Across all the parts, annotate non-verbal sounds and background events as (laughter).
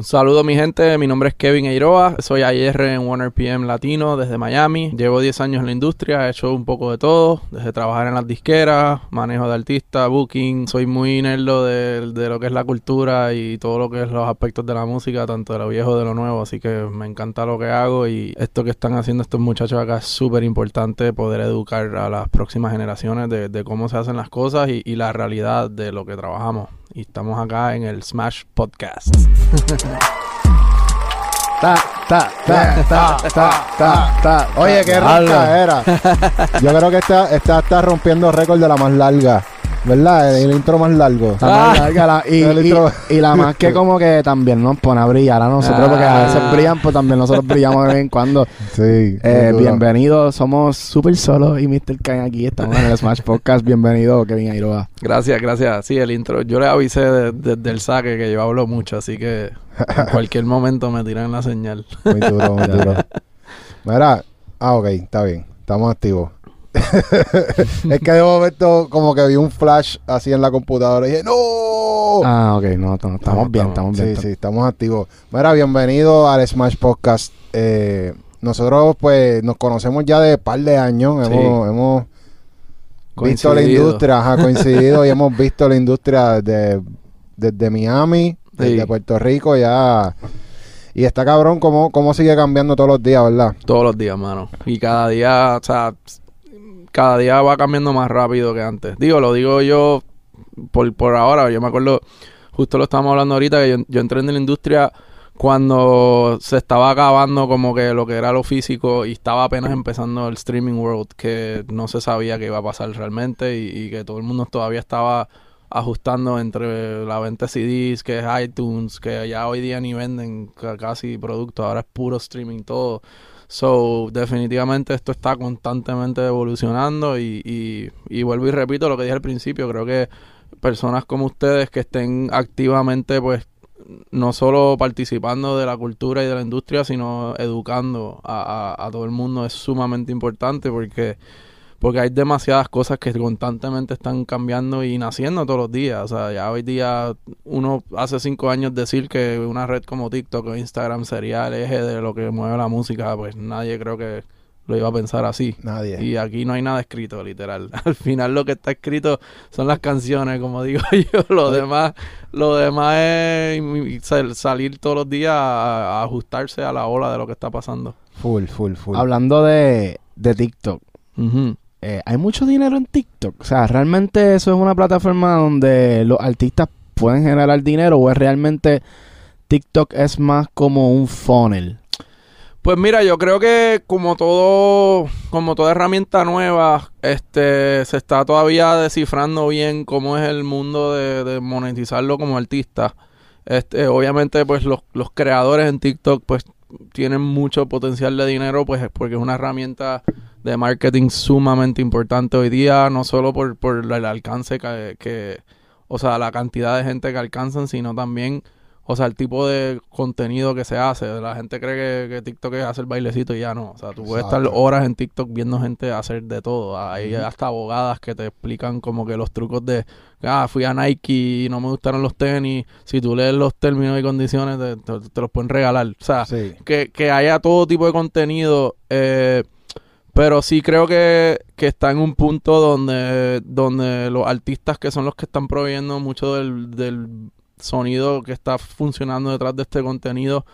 Un saludo mi gente, mi nombre es Kevin Eiroa, soy AR en Warner PM Latino desde Miami. Llevo 10 años en la industria, he hecho un poco de todo, desde trabajar en las disqueras, manejo de artistas, booking. Soy muy nerdo de, de, lo que es la cultura y todo lo que es los aspectos de la música, tanto de lo viejo de lo nuevo, así que me encanta lo que hago y esto que están haciendo estos muchachos acá es súper importante poder educar a las próximas generaciones de, cómo se hacen las cosas y la realidad de lo que trabajamos. Y estamos acá en el Smash Podcast. Ta, ta, ta, ta, ta, ta, ta. Oye, qué rica era. Yo creo que esta, esta está rompiendo récord de la más larga. ¿Verdad? El, intro más largo. La más larga, la- y, y- y la más que como que también nos pone a brillar a nosotros, porque a veces Ah. brillan, pues también nosotros brillamos de vez en cuando. Sí. Eh, bienvenidos, somos Super Solo y Mr. Kane aquí, estamos en el Smash Podcast. Bienvenido, Kevin Airoa. Gracias, gracias. Sí, el intro. Yo le avisé de- desde el saque que yo hablo mucho, así que en (laughs) cualquier momento me tiran la señal. Muy duro, muy duro. (laughs) Mira, ah, ok, está bien. Estamos activos. (laughs) es que de momento como que vi un flash así en la computadora y dije, ¡No! Ah, ok, no, no, estamos bien, estamos bien. Sí, sí, estamos activos. Mira, bienvenido al Smash Podcast. Eh, nosotros pues nos conocemos ya de par de años. Sí. Hemos, hemos visto la industria, ajá, coincidido y (laughs) hemos visto la industria desde, desde Miami, desde Sí. Puerto Rico ya. Y está cabrón cómo, cómo sigue cambiando todos los días, ¿verdad? Todos los días, mano. Y cada día, o sea, cada día va cambiando más rápido que antes. Digo, lo digo yo por, por ahora. Yo me acuerdo, justo lo estábamos hablando ahorita, que yo, entré en la industria cuando se estaba acabando como que lo que era lo físico y estaba apenas empezando el streaming world, que no se sabía qué iba a pasar realmente y, y que todo el mundo todavía estaba ajustando entre la venta de CDs, que es iTunes, que ya hoy día ni venden ca- casi productos, ahora es puro streaming todo. So, definitivamente esto está constantemente evolucionando y, y, y vuelvo y repito lo que dije al principio, creo que personas como ustedes que estén activamente pues no solo participando de la cultura y de la industria, sino educando a, a- a todo el mundo es sumamente importante porque porque hay demasiadas cosas que constantemente están cambiando y naciendo todos los días. O sea, ya hoy día uno hace cinco años decir que una red como TikTok o Instagram sería el eje de lo que mueve la música, pues nadie creo que lo iba a pensar así. Nadie. Y aquí no hay nada escrito, literal. (laughs) Al final lo que está escrito son las canciones, como (laughs) digo yo. Lo demás, lo demás es sal- salir todos los días a, ajustarse a la ola de lo que está pasando. Full, full, full. Hablando de, de TikTok, Ujú. Eh, ¿hay mucho dinero en TikTok? O sea, ¿realmente eso es una plataforma donde los artistas pueden generar dinero o es realmente TikTok es más como un funnel? Pues mira, yo creo que como todo, como toda herramienta nueva, este, se está todavía descifrando bien cómo es el mundo de, monetizarlo como artista. Este, obviamente, pues los, los creadores en TikTok, pues tienen mucho potencial de dinero, pues porque es una herramienta de marketing sumamente importante hoy día, no solo por, por el alcance que, que, o sea, la cantidad de gente que alcanzan, sino también o sea, el tipo de contenido que se hace. La gente cree que, que TikTok es hacer bailecito y ya no. O sea, tú puedes estar horas en TikTok viendo gente hacer de todo. Hay hasta abogadas que te explican como que los trucos de, ah, fui a Nike y no me gustaron los tenis. Si tú lees los términos y condiciones, te, te- te los pueden regalar. O sea, Sí. que, que haya todo tipo de contenido. eh, pero sí creo que, que está en un punto donde, donde los artistas que son los que están proveyendo mucho del, del sonido que está funcionando detrás de este contenido,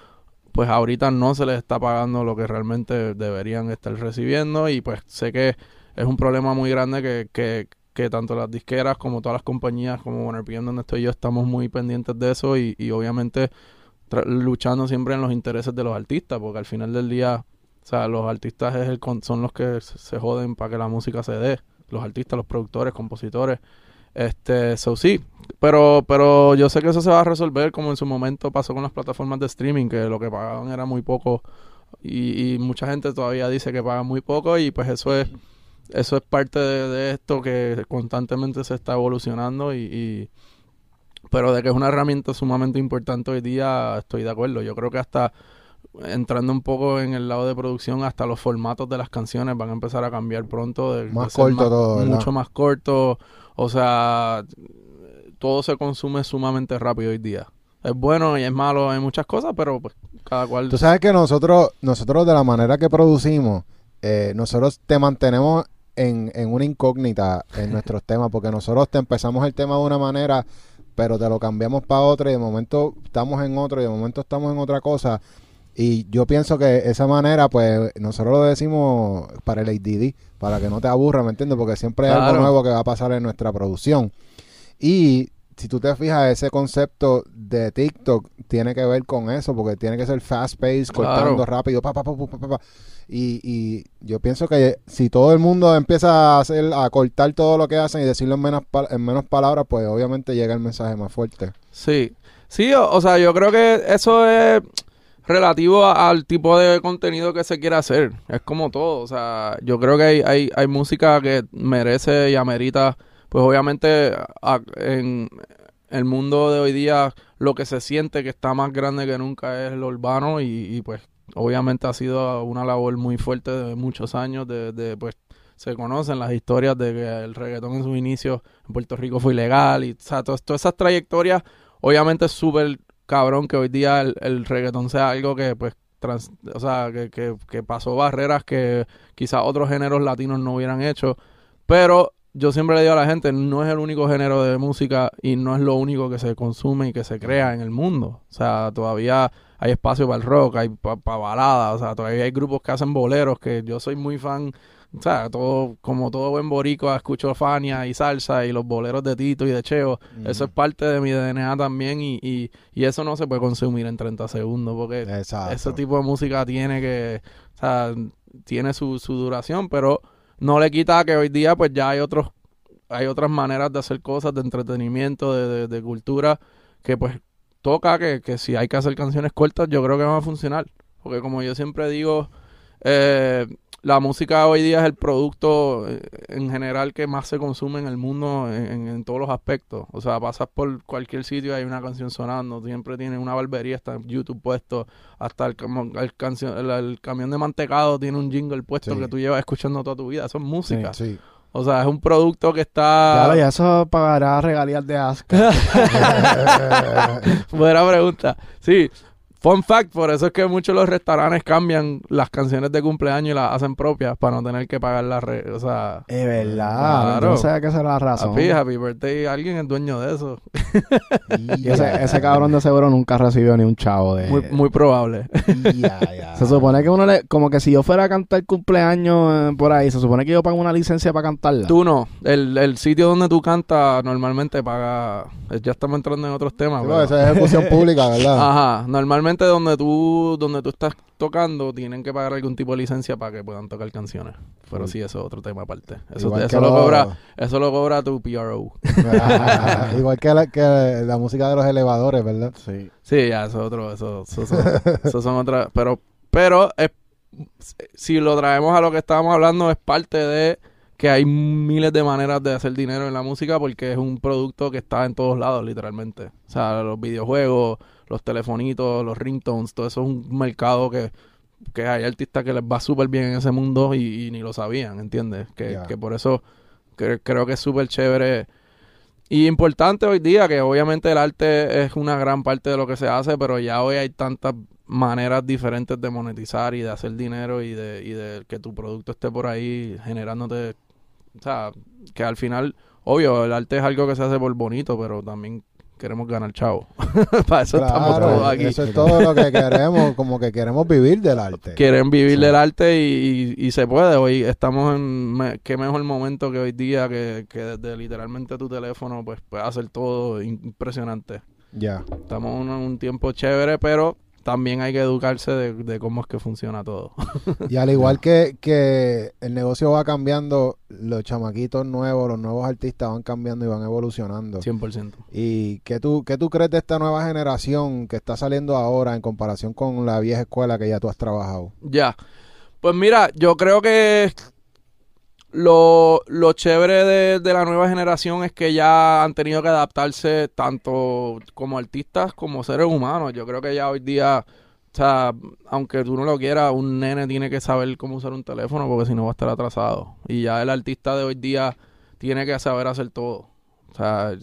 pues ahorita no se les está pagando lo que realmente deberían estar recibiendo. Y pues sé que es un problema muy grande que, que, que tanto las disqueras como todas las compañías como Warner PM donde estoy yo estamos muy pendientes de eso y, y obviamente luchando siempre en los intereses de los artistas porque al final del día o sea los artistas son los que se se joden para que la música se dé. Los artistas los productores compositores. Este so sí. Pero pero yo sé que eso se va a resolver como en su momento pasó con las plataformas de streaming que lo que pagaban era muy poco. Y, y mucha gente todavía dice que pagan muy poco y pues eso es eso es parte de, de esto que constantemente se está evolucionando y, y- pero de que es una herramienta sumamente importante hoy día estoy de acuerdo. Yo creo que hasta entrando un poco en el lado de producción hasta los formatos de las canciones van a empezar a cambiar pronto de, Más de corto todo, ¿verdad? mucho más corto o sea todo se consume sumamente rápido hoy día es bueno y es malo en muchas cosas, pero pues cada cual... Tú sabes que nosotros, nosotros de la manera que producimos, eh, nosotros te mantenemos en, en una incógnita en nuestros (laughs) temas, porque nosotros te empezamos el tema de una manera, pero te lo cambiamos para otra y de momento estamos en otro y de momento estamos en otra cosa. Y yo pienso que esa manera, pues, nosotros lo decimos para el ADD, para que no te aburra, ¿me entiendes? Porque siempre hay algo nuevo que va a pasar en nuestra producción. Y si tú te fijas, ese concepto de TikTok tiene que ver con eso, porque tiene que ser fast paced, cortando rápido, pa, pa, pa, pa, pa, pa. Y, y yo pienso que si todo el mundo empieza a hacer, a cortar todo lo que hacen y decirlo en menos, en menos palabras, pues obviamente llega el mensaje más fuerte. Sí, sí, o, o sea, yo creo que eso es relativo a- al tipo de contenido que se quiere hacer. Es como todo, o sea, yo creo que hay, hay, hay música que merece y amerita, pues obviamente en el mundo de hoy día lo que se siente que está más grande que nunca es lo urbano y, y, pues obviamente ha sido una labor muy fuerte de muchos años de, de, pues se conocen las historias de que el reggaetón en sus inicios en Puerto Rico fue ilegal y o sea, todas esas trayectorias obviamente es súper cabrón que hoy día el, el reggaetón sea algo que pues trans- o sea que, que, pasó barreras que quizás otros géneros latinos no hubieran hecho. Pero yo siempre le digo a la gente no es el único género de música y no es lo único que se consume y que se crea en el mundo. O sea todavía hay espacio para el rock hay para baladas o sea todavía hay grupos que hacen boleros que yo soy muy fan o sea, todo, como todo buen boricua, escucho Fania y salsa y los boleros de Tito y de Cheo. Eso es parte de mi DNA también y, y, y eso no se puede consumir en 30 segundos porque Exacto. ese tipo de música tiene que, o sea, tiene su, su duración, pero no le quita que hoy día pues ya hay otros, hay otras maneras de hacer cosas de entretenimiento, de, de, de cultura, que pues toca que, que si hay que hacer canciones cortas, yo creo que van a funcionar. Porque como yo siempre digo, eh, la música hoy día es el producto eh, en general que más se consume en el mundo en, en- en todos los aspectos. O sea, pasas por cualquier sitio y hay una canción sonando, siempre tiene una barbería, está en YouTube puesto, hasta el, el, cancio- el- el camión de mantecado tiene un jingle puesto Sí. que tú llevas escuchando toda tu vida. Eso es música. Sí. O sea, es un producto que está... Claro, y eso pagará regalías de Asca. (laughs) Buena pregunta. Sí. Fun fact, por eso es que muchos de los restaurantes cambian las canciones de cumpleaños y las hacen propias para no tener que pagar la red. O sea, Es verdad. Claro. No sé qué será la razón. happy, happy birthday, alguien es dueño de eso. Y ese, ese cabrón de seguro nunca recibió ni un chavo de... Muy, muy probable. Ya, ya. (laughs) Se supone que uno le... Como que si yo fuera a cantar cumpleaños eh, por ahí, se supone que yo pago una licencia para cantarla. Tú no. El, el sitio donde tú cantas normalmente paga. Ya estamos entrando en otros temas. Sí, pero- porque eso es ejecución pública, ¿verdad? Ajá. Normalmente donde tú, donde tú estás tocando, tienen que pagar algún tipo de licencia para que puedan tocar canciones. Pero Full. sí, eso es otro tema aparte. Eso, eso lo cobra, eso lo cobra tu PRO. (laughs) Igual que la, que la música de los elevadores, ¿verdad? Sí. Sí, ya, eso es otro, eso, eso son, eso son otras, pero, pero es- si lo traemos a lo que estábamos hablando, es parte de que hay miles de maneras de hacer dinero en la música porque es un producto que está en todos lados, literalmente. O sea, los videojuegos, los telefonitos, los ringtones, todo eso es un mercado que, que hay artistas que les va súper bien en ese mundo y, y ni lo sabían, ¿entiendes? Que, que por eso cre- creo que es súper chévere y importante hoy día, que obviamente el arte es una gran parte de lo que se hace, pero ya hoy hay tantas maneras diferentes de monetizar y de hacer dinero y de, y de que tu producto esté por ahí generándote, o sea, que al final, obvio, el arte es algo que se hace por bonito, pero también queremos ganar chavo. (laughs) Para eso estamos todos aquí. eso es todo lo que queremos, como que queremos vivir del arte. Quieren vivir Sí. del arte y, y- y se puede. Hoy estamos en me- qué mejor momento que hoy día que, que desde literalmente tu teléfono pues puedes hacer todo impresionante. Ya. Estamos en un, un tiempo chévere, pero también hay que educarse de, de cómo es que funciona todo. Y al igual (laughs) que, que el negocio va cambiando, los chamaquitos nuevos, los nuevos artistas van cambiando y van evolucionando. 100%. ¿Y qué tú, qué tú crees de esta nueva generación que está saliendo ahora en comparación con la vieja escuela que ya tú has trabajado? Ya. Pues mira, yo creo que lo, lo chévere de, de la nueva generación es que ya han tenido que adaptarse tanto como artistas como seres humanos. Yo creo que ya hoy día, o sea, aunque tú no lo quieras, un nene tiene que saber cómo usar un teléfono porque si no va a estar atrasado. Y ya el artista de hoy día tiene que saber hacer todo. O sea,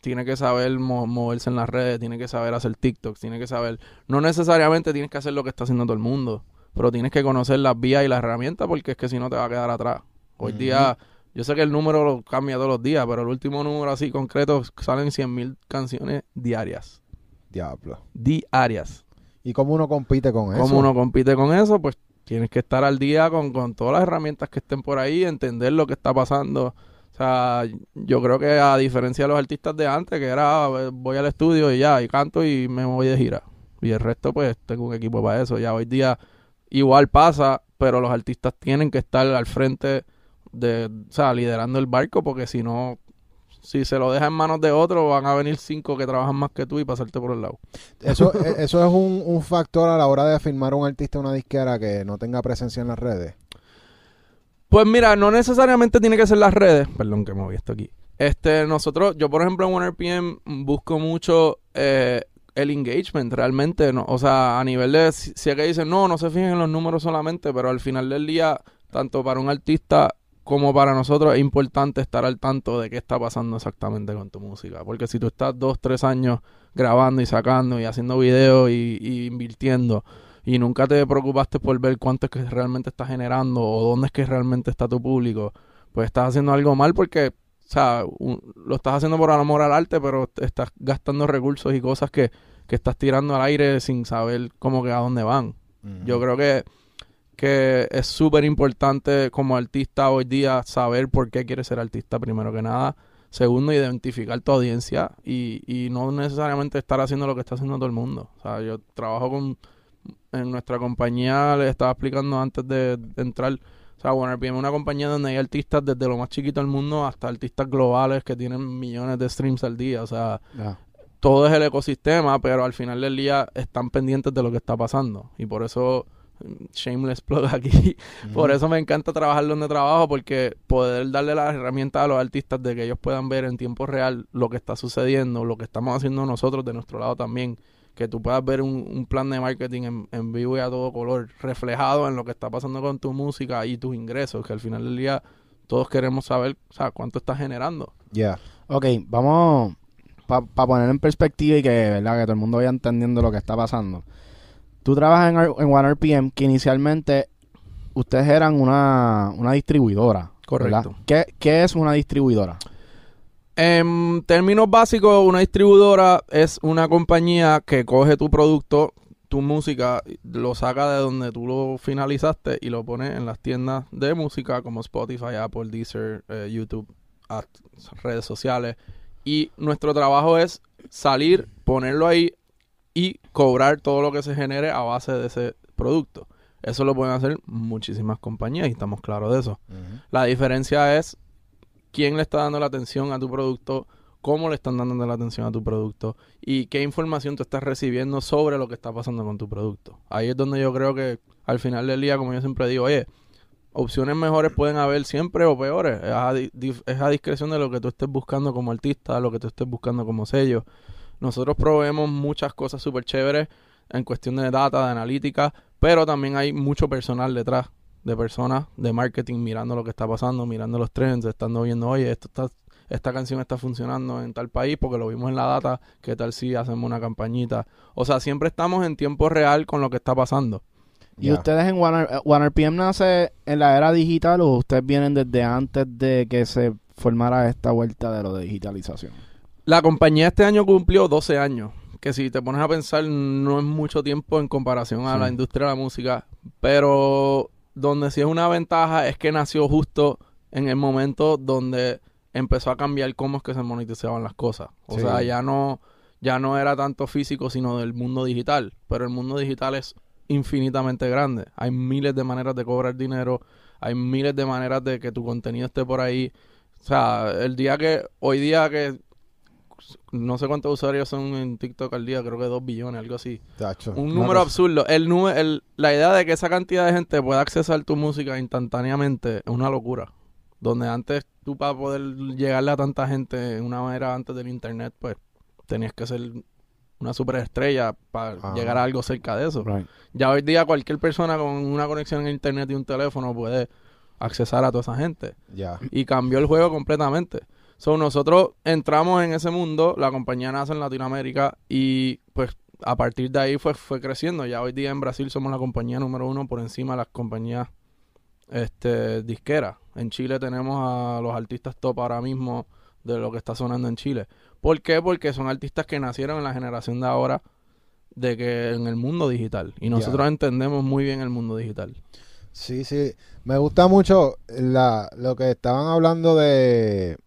tiene que saber mo- moverse en las redes, tiene que saber hacer TikToks, tiene que saber... No necesariamente tienes que hacer lo que está haciendo todo el mundo, pero tienes que conocer las vías y las herramientas porque es que si no te va a quedar atrás. Hoy día, yo sé que el número lo cambia todos los días, pero el último número así concreto salen 100.000 canciones diarias. Diablo. Diarias. ¿Y cómo uno compite con eso? ¿Cómo uno compite con eso? Pues tienes que estar al día con, con todas las herramientas que estén por ahí, entender lo que está pasando. O sea, yo creo que a diferencia de los artistas de antes, que era ah, voy al estudio y ya, y canto y me voy de gira. Y el resto, pues tengo un equipo para eso. Ya hoy día igual pasa, pero los artistas tienen que estar al frente de, o sea, liderando el barco, porque si no, si se lo deja en manos de otro, van a venir cinco que trabajan más que tú y pasarte por el lado. Eso, (laughs) e- eso es un, un factor a la hora de firmar un artista una disquera que no tenga presencia en las redes. Pues mira, no necesariamente tiene que ser las redes. Perdón que me moví esto aquí. Este, nosotros, yo por ejemplo en OneRPM busco mucho eh, el engagement realmente, ¿no? O sea, a nivel de, si, si es que dicen, no, no se fijen en los números solamente, pero al final del día, tanto para un artista como para nosotros es importante estar al tanto de qué está pasando exactamente con tu música. Porque si tú estás dos, tres años grabando y sacando y haciendo videos y, y invirtiendo y nunca te preocupaste por ver cuánto es que realmente estás generando o dónde es que realmente está tu público, pues estás haciendo algo mal porque, o sea, un- lo estás haciendo por amor al arte, pero estás gastando recursos y cosas que, que estás tirando al aire sin saber cómo que a dónde van. Yo creo que, que es súper importante como artista hoy día saber por qué quieres ser artista primero que nada. Segundo, identificar tu audiencia y, y no necesariamente estar haciendo lo que está haciendo todo el mundo. O sea, yo trabajo con... En nuestra compañía, le estaba explicando antes de, de entrar, o sea, WarnerPM es una compañía donde hay artistas desde lo más chiquito del mundo hasta artistas globales que tienen millones de streams al día. O sea, todo es el ecosistema, pero al final del día están pendientes de lo que está pasando. Y por eso, shameless plug aquí, por eso me encanta trabajar donde trabajo, porque poder darle las herramientas a los artistas de que ellos puedan ver en tiempo real lo que está sucediendo, lo que estamos haciendo nosotros de nuestro lado también, que tú puedas ver un, un plan de marketing en, en vivo y a todo color, reflejado en lo que está pasando con tu música y tus ingresos, que al final del día todos queremos saber, o sea, cuánto estás generando. Ya. Ok, vamos para poner en perspectiva y que, ¿verdad? que todo el mundo vaya entendiendo lo que está pasando. Tú trabajas en, en OneRPM que inicialmente ustedes eran una, una distribuidora. Correcto. ¿Qué, ¿Qué es una distribuidora? En términos básicos, una distribuidora es una compañía que coge tu producto, tu música, lo saca de donde tú lo finalizaste y lo pone en las tiendas de música como Spotify, Apple, Deezer, eh, YouTube, redes sociales. Y nuestro trabajo es salir, ponerlo ahí y cobrar todo lo que se genere a base de ese producto. Eso lo pueden hacer muchísimas compañías y estamos claros de eso. La diferencia es quién le está dando la atención a tu producto, cómo le están dando la atención a tu producto y qué información tú estás recibiendo sobre lo que está pasando con tu producto. Ahí es donde yo creo que al final del día, como yo siempre digo, oye, opciones mejores pueden haber siempre o peores. Es a, es a discreción de lo que tú estés buscando como artista, lo que tú estés buscando como sello. Nosotros proveemos muchas cosas súper chéveres en cuestión de data, de analítica, pero también hay mucho personal detrás de personas de marketing mirando lo que está pasando, mirando los trends, estando viendo, oye, esto está, esta canción está funcionando en tal país porque lo vimos en la data, ¿qué tal si hacemos una campañita? O sea, siempre estamos en tiempo real con lo que está pasando. ¿Y ustedes en Warner, eh, OneRPM nace en la era digital o ustedes vienen desde antes de que se formara esta vuelta de lo de digitalización? La compañía este año cumplió 12 años, que si te pones a pensar no es mucho tiempo en comparación a Sí. la industria de la música, pero donde sí es una ventaja es que nació justo en el momento donde empezó a cambiar cómo es que se monetizaban las cosas. O Sí. sea, ya no ya no era tanto físico, sino del mundo digital, pero el mundo digital es infinitamente grande. Hay miles de maneras de cobrar dinero, hay miles de maneras de que tu contenido esté por ahí. O sea, el día que, hoy día que no sé cuántos usuarios son en TikTok al día, creo que dos billones, algo así. Tacho. Un número absurdo. El, el- la idea de que esa cantidad de gente pueda accesar tu música instantáneamente es una locura. Donde antes tú para poder llegarle a tanta gente de una manera antes del internet, pues tenías que ser una superestrella para Ajá. llegar a algo cerca de eso. Right. Ya hoy día cualquier persona con una conexión en internet y un teléfono puede accesar a toda esa gente y cambió el juego completamente. So, nosotros entramos en ese mundo, la compañía nace en Latinoamérica y pues a partir de ahí fue, fue creciendo. Ya hoy día en Brasil somos la compañía número uno por encima de las compañías este, disqueras. En Chile tenemos a los artistas top ahora mismo de lo que está sonando en Chile. ¿Por qué? Porque son artistas que nacieron en la generación de ahora de que en el mundo digital. Y nosotros entendemos muy bien el mundo digital. Sí, sí. Me gusta mucho la, lo que estaban hablando de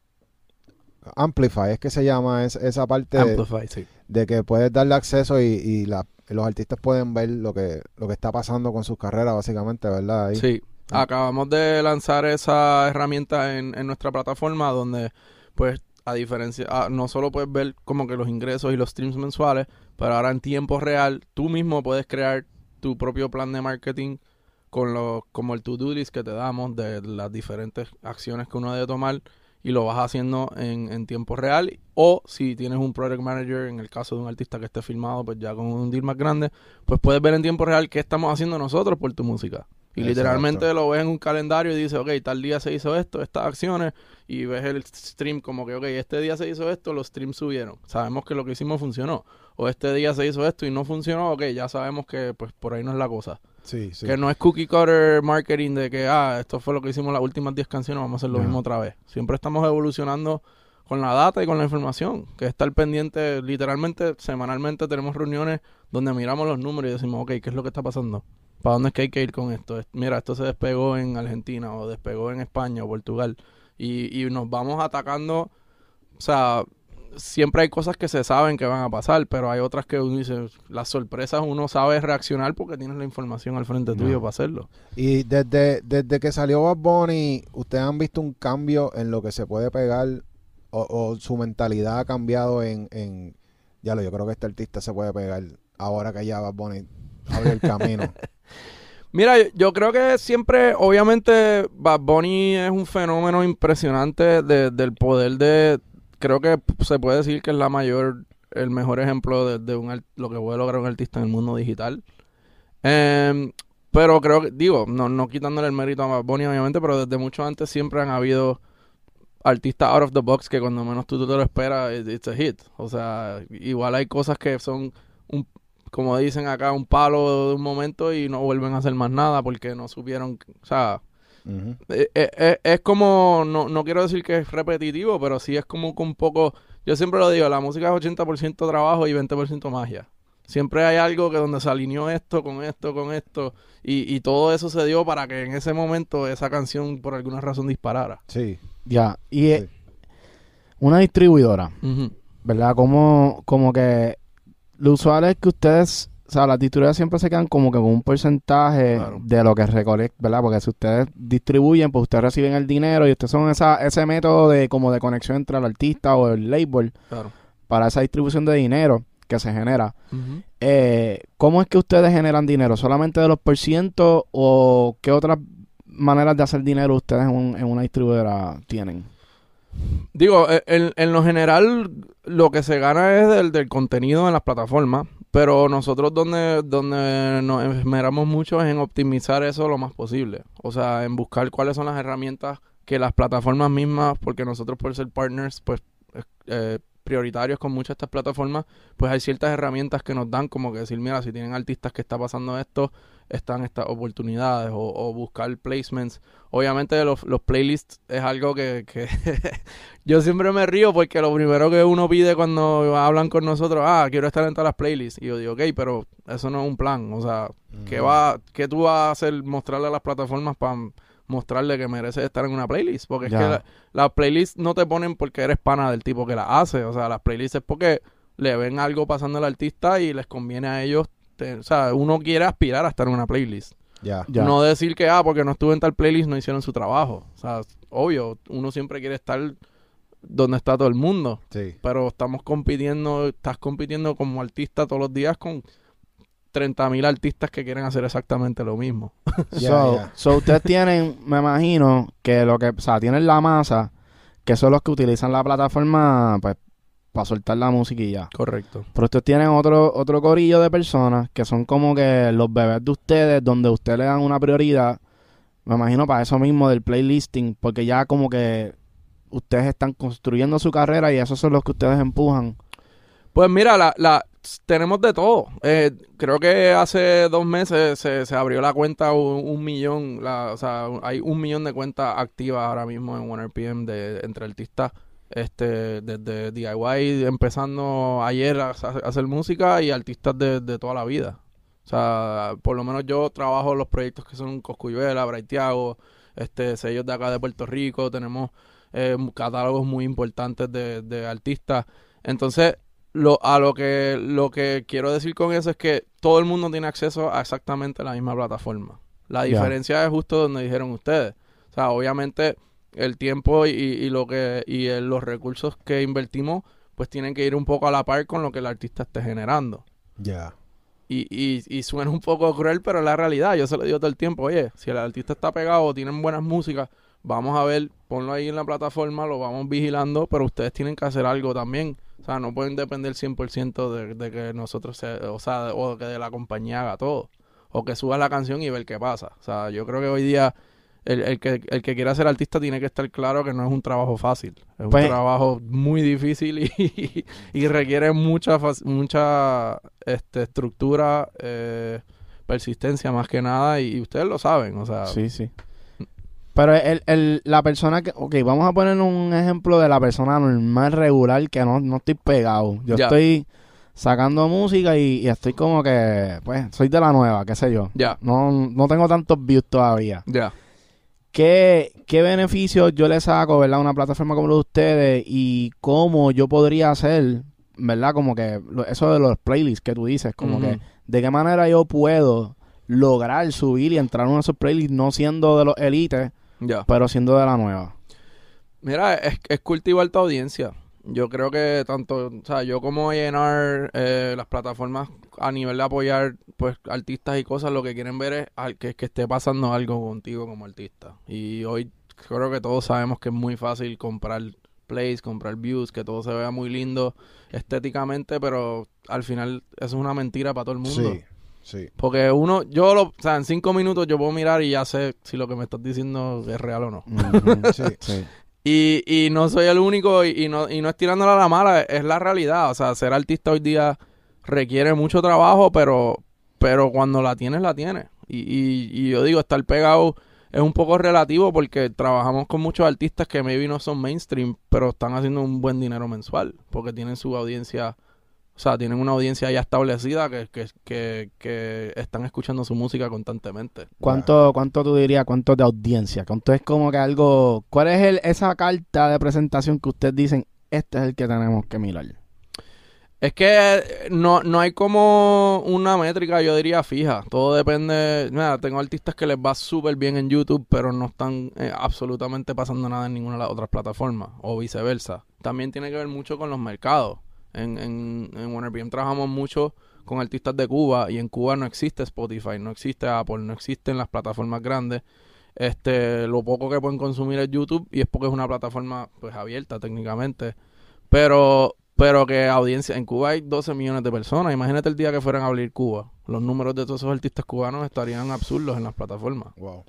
Amplify, es que se llama es, esa parte de, Amplify, sí. de que puedes darle acceso y, y la- los artistas pueden ver lo que, lo que está pasando con sus carreras, básicamente, ¿verdad? Ahí. Sí, acabamos de lanzar esa herramienta en, en nuestra plataforma donde, pues, a diferencia, ah, no solo puedes ver como que los ingresos y los streams mensuales, pero ahora en tiempo real tú mismo puedes crear tu propio plan de marketing con los, como el to-do list que te damos de las diferentes acciones que uno debe tomar y lo vas haciendo en, en tiempo real o si tienes un project manager en el caso de un artista que esté filmado pues ya con un deal más grande pues puedes ver en tiempo real qué estamos haciendo nosotros por tu música y Exacto. literalmente lo ves en un calendario y dices, ok, tal día se hizo esto, estas acciones, y ves el stream como que, ok, este día se hizo esto, los streams subieron. Sabemos que lo que hicimos funcionó. O este día se hizo esto y no funcionó, ok, ya sabemos que pues por ahí no es la cosa. Sí, sí. Que no es cookie cutter marketing de que, ah, esto fue lo que hicimos las últimas 10 canciones, vamos a hacer lo mismo otra vez. Siempre estamos evolucionando con la data y con la información, que es estar pendiente, literalmente, semanalmente tenemos reuniones donde miramos los números y decimos, ok, ¿qué es lo que está pasando? ¿Para dónde es que hay que ir con esto? Es- Mira, esto se despegó en Argentina o despegó en España o Portugal y, y nos vamos atacando, o sea, siempre hay cosas que se saben que van a pasar, pero hay otras que uno dice, las sorpresas uno sabe reaccionar porque tienes la información al frente tuyo No. para hacerlo. Y desde, desde que salió Bad Bunny, ¿ustedes han visto un cambio en lo que se puede pegar o, o su mentalidad ha cambiado en, en... Ya lo, yo creo que este artista se puede pegar ahora que ya Bad Bunny abre el camino. (laughs) Mira, yo, yo creo que siempre, obviamente, Bad Bunny es un fenómeno impresionante de- del poder de, creo que se puede decir que es la mayor, el mejor ejemplo de, de un, lo que puede lograr un artista en el mundo digital. Em, pero creo que, digo, no, no quitándole el mérito a Bad obviamente, pero desde mucho antes siempre han habido artistas out of the box que cuando menos tú, te lo esperas, it- it's a hit. O sea, igual hay cosas que son un como dicen acá, un palo de un momento y no vuelven a hacer más nada porque no supieron, o sea, Eh, eh, eh, es como, no, no quiero decir que es repetitivo, pero sí es como que un poco, yo siempre lo digo, la música es 80% trabajo y 20% magia. Siempre hay algo que donde se alineó esto con esto, con esto, y, y todo eso se dio para que en ese momento esa canción por alguna razón disparara. Sí. Ya, y eh, una distribuidora. ¿verdad? Como, como que lo usual es que ustedes, o sea, las distribuidoras siempre se quedan como que con un porcentaje Claro. de lo que recolectan, ¿verdad? Porque si ustedes distribuyen, pues ustedes reciben el dinero y ustedes son esa, ese método de como de conexión entre el artista o el label Claro. para esa distribución de dinero que se genera. Eh, ¿Cómo es que ustedes generan dinero? ¿Solamente de los por ciento o qué otras maneras de hacer dinero ustedes en, un- en una distribuidora tienen? Digo, e- en, en lo general lo que se gana es del, del contenido en las plataformas, pero nosotros donde, donde nos esmeramos mucho es en optimizar eso lo más posible. O sea, en buscar cuáles son las herramientas que las plataformas mismas, porque nosotros por ser partners, pues eh, prioritarios con muchas de estas plataformas, pues hay ciertas herramientas que nos dan como que decir, mira, si tienen artistas que está pasando esto, están estas oportunidades o, o buscar placements. Obviamente los, los playlists es algo que, que (laughs) yo siempre me río porque lo primero que uno pide cuando hablan con nosotros, ah, quiero estar en todas las playlists. Y yo digo, ok, pero eso no es un plan. O sea, ¿qué, Ujú. va, ¿qué tú vas a hacer? Mostrarle a las plataformas para mostrarle que mereces estar en una playlist. Porque es que la- las playlists no te ponen porque eres pana del tipo que las hace. O sea, las playlists es porque le ven algo pasando al artista y les conviene a ellos. te- o sea, uno quiere aspirar a estar en una playlist. Ya. Ya. No decir que, ah, porque no estuve en tal playlist, no hicieron su trabajo. O sea, obvio, uno siempre quiere estar donde está todo el mundo. Sí. Pero estamos compitiendo, estás compitiendo como artista todos los días con 30.000 artistas que quieren hacer exactamente lo mismo. (laughs) So, ya. so ustedes tienen, me imagino, que lo que, o sea, tienen la masa, que son los que utilizan la plataforma, pues, para soltar la música y ya. Correcto. Pero ustedes tienen otro, otro corillo de personas que son como que los bebés de ustedes, donde ustedes le dan una prioridad, me imagino para eso mismo del playlisting, porque ya como que ustedes están construyendo su carrera y esos son los que ustedes empujan. Pues mira, la, la, tenemos de todo. Eh, creo que hace dos meses se, se abrió la cuenta un, un millón, la, o sea, hay un millón de cuentas activas ahora mismo en OneRPM de, entre artistas, este, desde DIY empezando ayer a, hacer música y artistas de, de toda la vida. O sea, por lo menos yo trabajo los proyectos que son Coscuyuela, Braithiago, este, sellos de acá de Puerto Rico, tenemos eh, catálogos muy importantes de, de artistas. Entonces, lo, a lo que, lo que quiero decir con eso es que todo el mundo tiene acceso a exactamente la misma plataforma. La diferencia es justo donde dijeron ustedes. O sea, obviamente el tiempo y, y lo que y el- los recursos que invertimos pues tienen que ir un poco a la par con lo que el artista esté generando. Ya. Y, y, y suena un poco cruel, pero es la realidad. Yo se lo digo todo el tiempo, oye, si el artista está pegado o tienen buenas músicas, vamos a ver, ponlo ahí en la plataforma, lo vamos vigilando, pero ustedes tienen que hacer algo también. O sea, no pueden depender 100% de, de que nosotros, se, o sea, o que de la compañía haga todo. O que suba la canción y ver qué pasa. O sea, yo creo que hoy día el, el que, el que quiera ser artista tiene que estar claro que no es un trabajo fácil. Es Pues- un trabajo muy difícil y, (laughs) y requiere mucha mucha este, estructura, eh, persistencia más que nada y, y ustedes lo saben, o sea, Sí, sí. Pero el, el, la persona que... Ok, vamos a poner un ejemplo de la persona normal, regular, que no, no estoy pegado. Yo Ya. estoy sacando música y, y estoy como que... Pues, soy de la nueva, qué sé yo. ya, No, no tengo tantos views todavía. ya. ¿Qué, ¿Qué beneficios yo le saco, verdad, a una plataforma como la de ustedes y cómo yo podría hacer, verdad, como que eso de los playlists que tú dices, como que de qué manera yo puedo lograr subir y entrar en uno de esos playlists no siendo de los elites, Ya. pero siendo de la nueva. Mira, es, es cultivar tu audiencia. Yo creo que tanto, o sea, yo como llenar eh, las plataformas a nivel de apoyar pues artistas y cosas, lo que quieren ver es al- que, que esté pasando algo contigo como artista. Y hoy creo que todos sabemos que es muy fácil comprar plays, comprar views, que todo se vea muy lindo estéticamente, pero al final eso es una mentira para todo el mundo. Sí, sí. Porque uno, yo lo, o sea, en cinco minutos yo puedo mirar y ya sé si lo que me estás diciendo es real o no. Sí. (laughs) Sí. Y, y no soy el único y, y no, y no es tirándola a la mala, es la realidad. O sea, ser artista hoy día requiere mucho trabajo, pero, pero cuando la tienes, la tienes. Y, y, y yo digo, estar pegado es un poco relativo porque trabajamos con muchos artistas que maybe no son mainstream, pero están haciendo un buen dinero mensual, porque tienen su audiencia, o sea, tienen una audiencia ya establecida que, que, que, que están escuchando su música constantemente. ¿Cuánto, ¿Cuánto tú dirías, cuánto de audiencia? ¿Cuánto es como que algo... ¿Cuál es el, esa carta de presentación que ustedes dicen, este es el que tenemos que mirar? Es que eh, no, no hay como una métrica, yo diría, fija. Todo depende. Mira, tengo artistas que les va súper bien en YouTube, pero no están eh, absolutamente pasando nada en ninguna de las otras plataformas, o viceversa. También tiene que ver mucho con los mercados. En, en, en WarnerBM trabajamos mucho con artistas de Cuba, y en Cuba no existe Spotify, no existe Apple, no existen las plataformas grandes. Este, lo poco que pueden consumir es YouTube, y es porque es una plataforma pues abierta técnicamente. Pero, pero que audiencia, en Cuba hay 12 millones de personas. Imagínate el día que fueran a abrir Cuba. Los números de todos esos artistas cubanos estarían absurdos en las plataformas. Wow.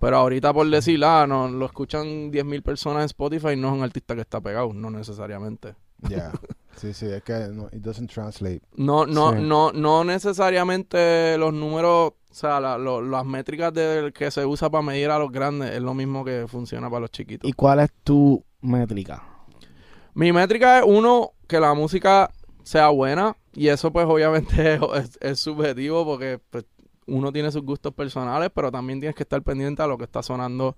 Pero ahorita por decir, ah, no, lo escuchan 10.000 personas en Spotify, no es un artista que está pegado, no necesariamente. Ya. (laughs) Sí, sí, es que no, it doesn't translate. No, no, Sí. no, no necesariamente los números, o sea, la- lo- las métricas del que se usa para medir a los grandes es lo mismo que funciona para los chiquitos. ¿Y cuál es tu métrica? Mi métrica es uno, que la música sea buena y eso pues obviamente (laughs) es, es subjetivo porque pues, uno tiene sus gustos personales, pero también tienes que estar pendiente a lo que está sonando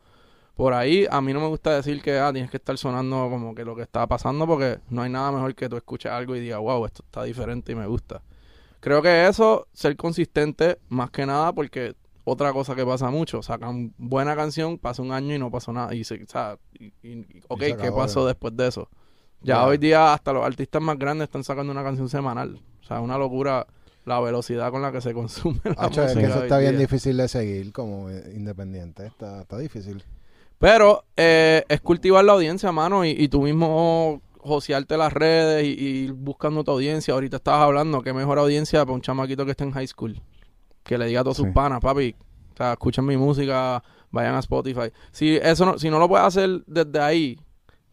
por ahí. A mí no me gusta decir que ah, tienes que estar sonando como que lo que está pasando porque no hay nada mejor que tú escuches algo y digas, wow, esto está diferente y me gusta. Creo que eso, ser consistente más que nada porque otra cosa que pasa mucho, sacan buena canción, pasa un año y no pasó nada. Y, se, o sea, y- y- ok, se ¿qué pasó después de eso? Ya hoy día hasta los artistas más grandes están sacando una canción semanal. O sea, una locura la velocidad con la que se consume la es que eso está bien día. difícil de seguir como independiente. Está, está difícil. Pero eh, es cultivar la audiencia, mano, y, y tú mismo josearte las redes y, y buscando tu audiencia. Ahorita estabas hablando, qué mejor audiencia para un chamaquito que está en high school. Que le diga a todos sus panas, papi, o sea, escuchen mi música, vayan a Spotify. Si eso no, si no lo puedes hacer desde ahí,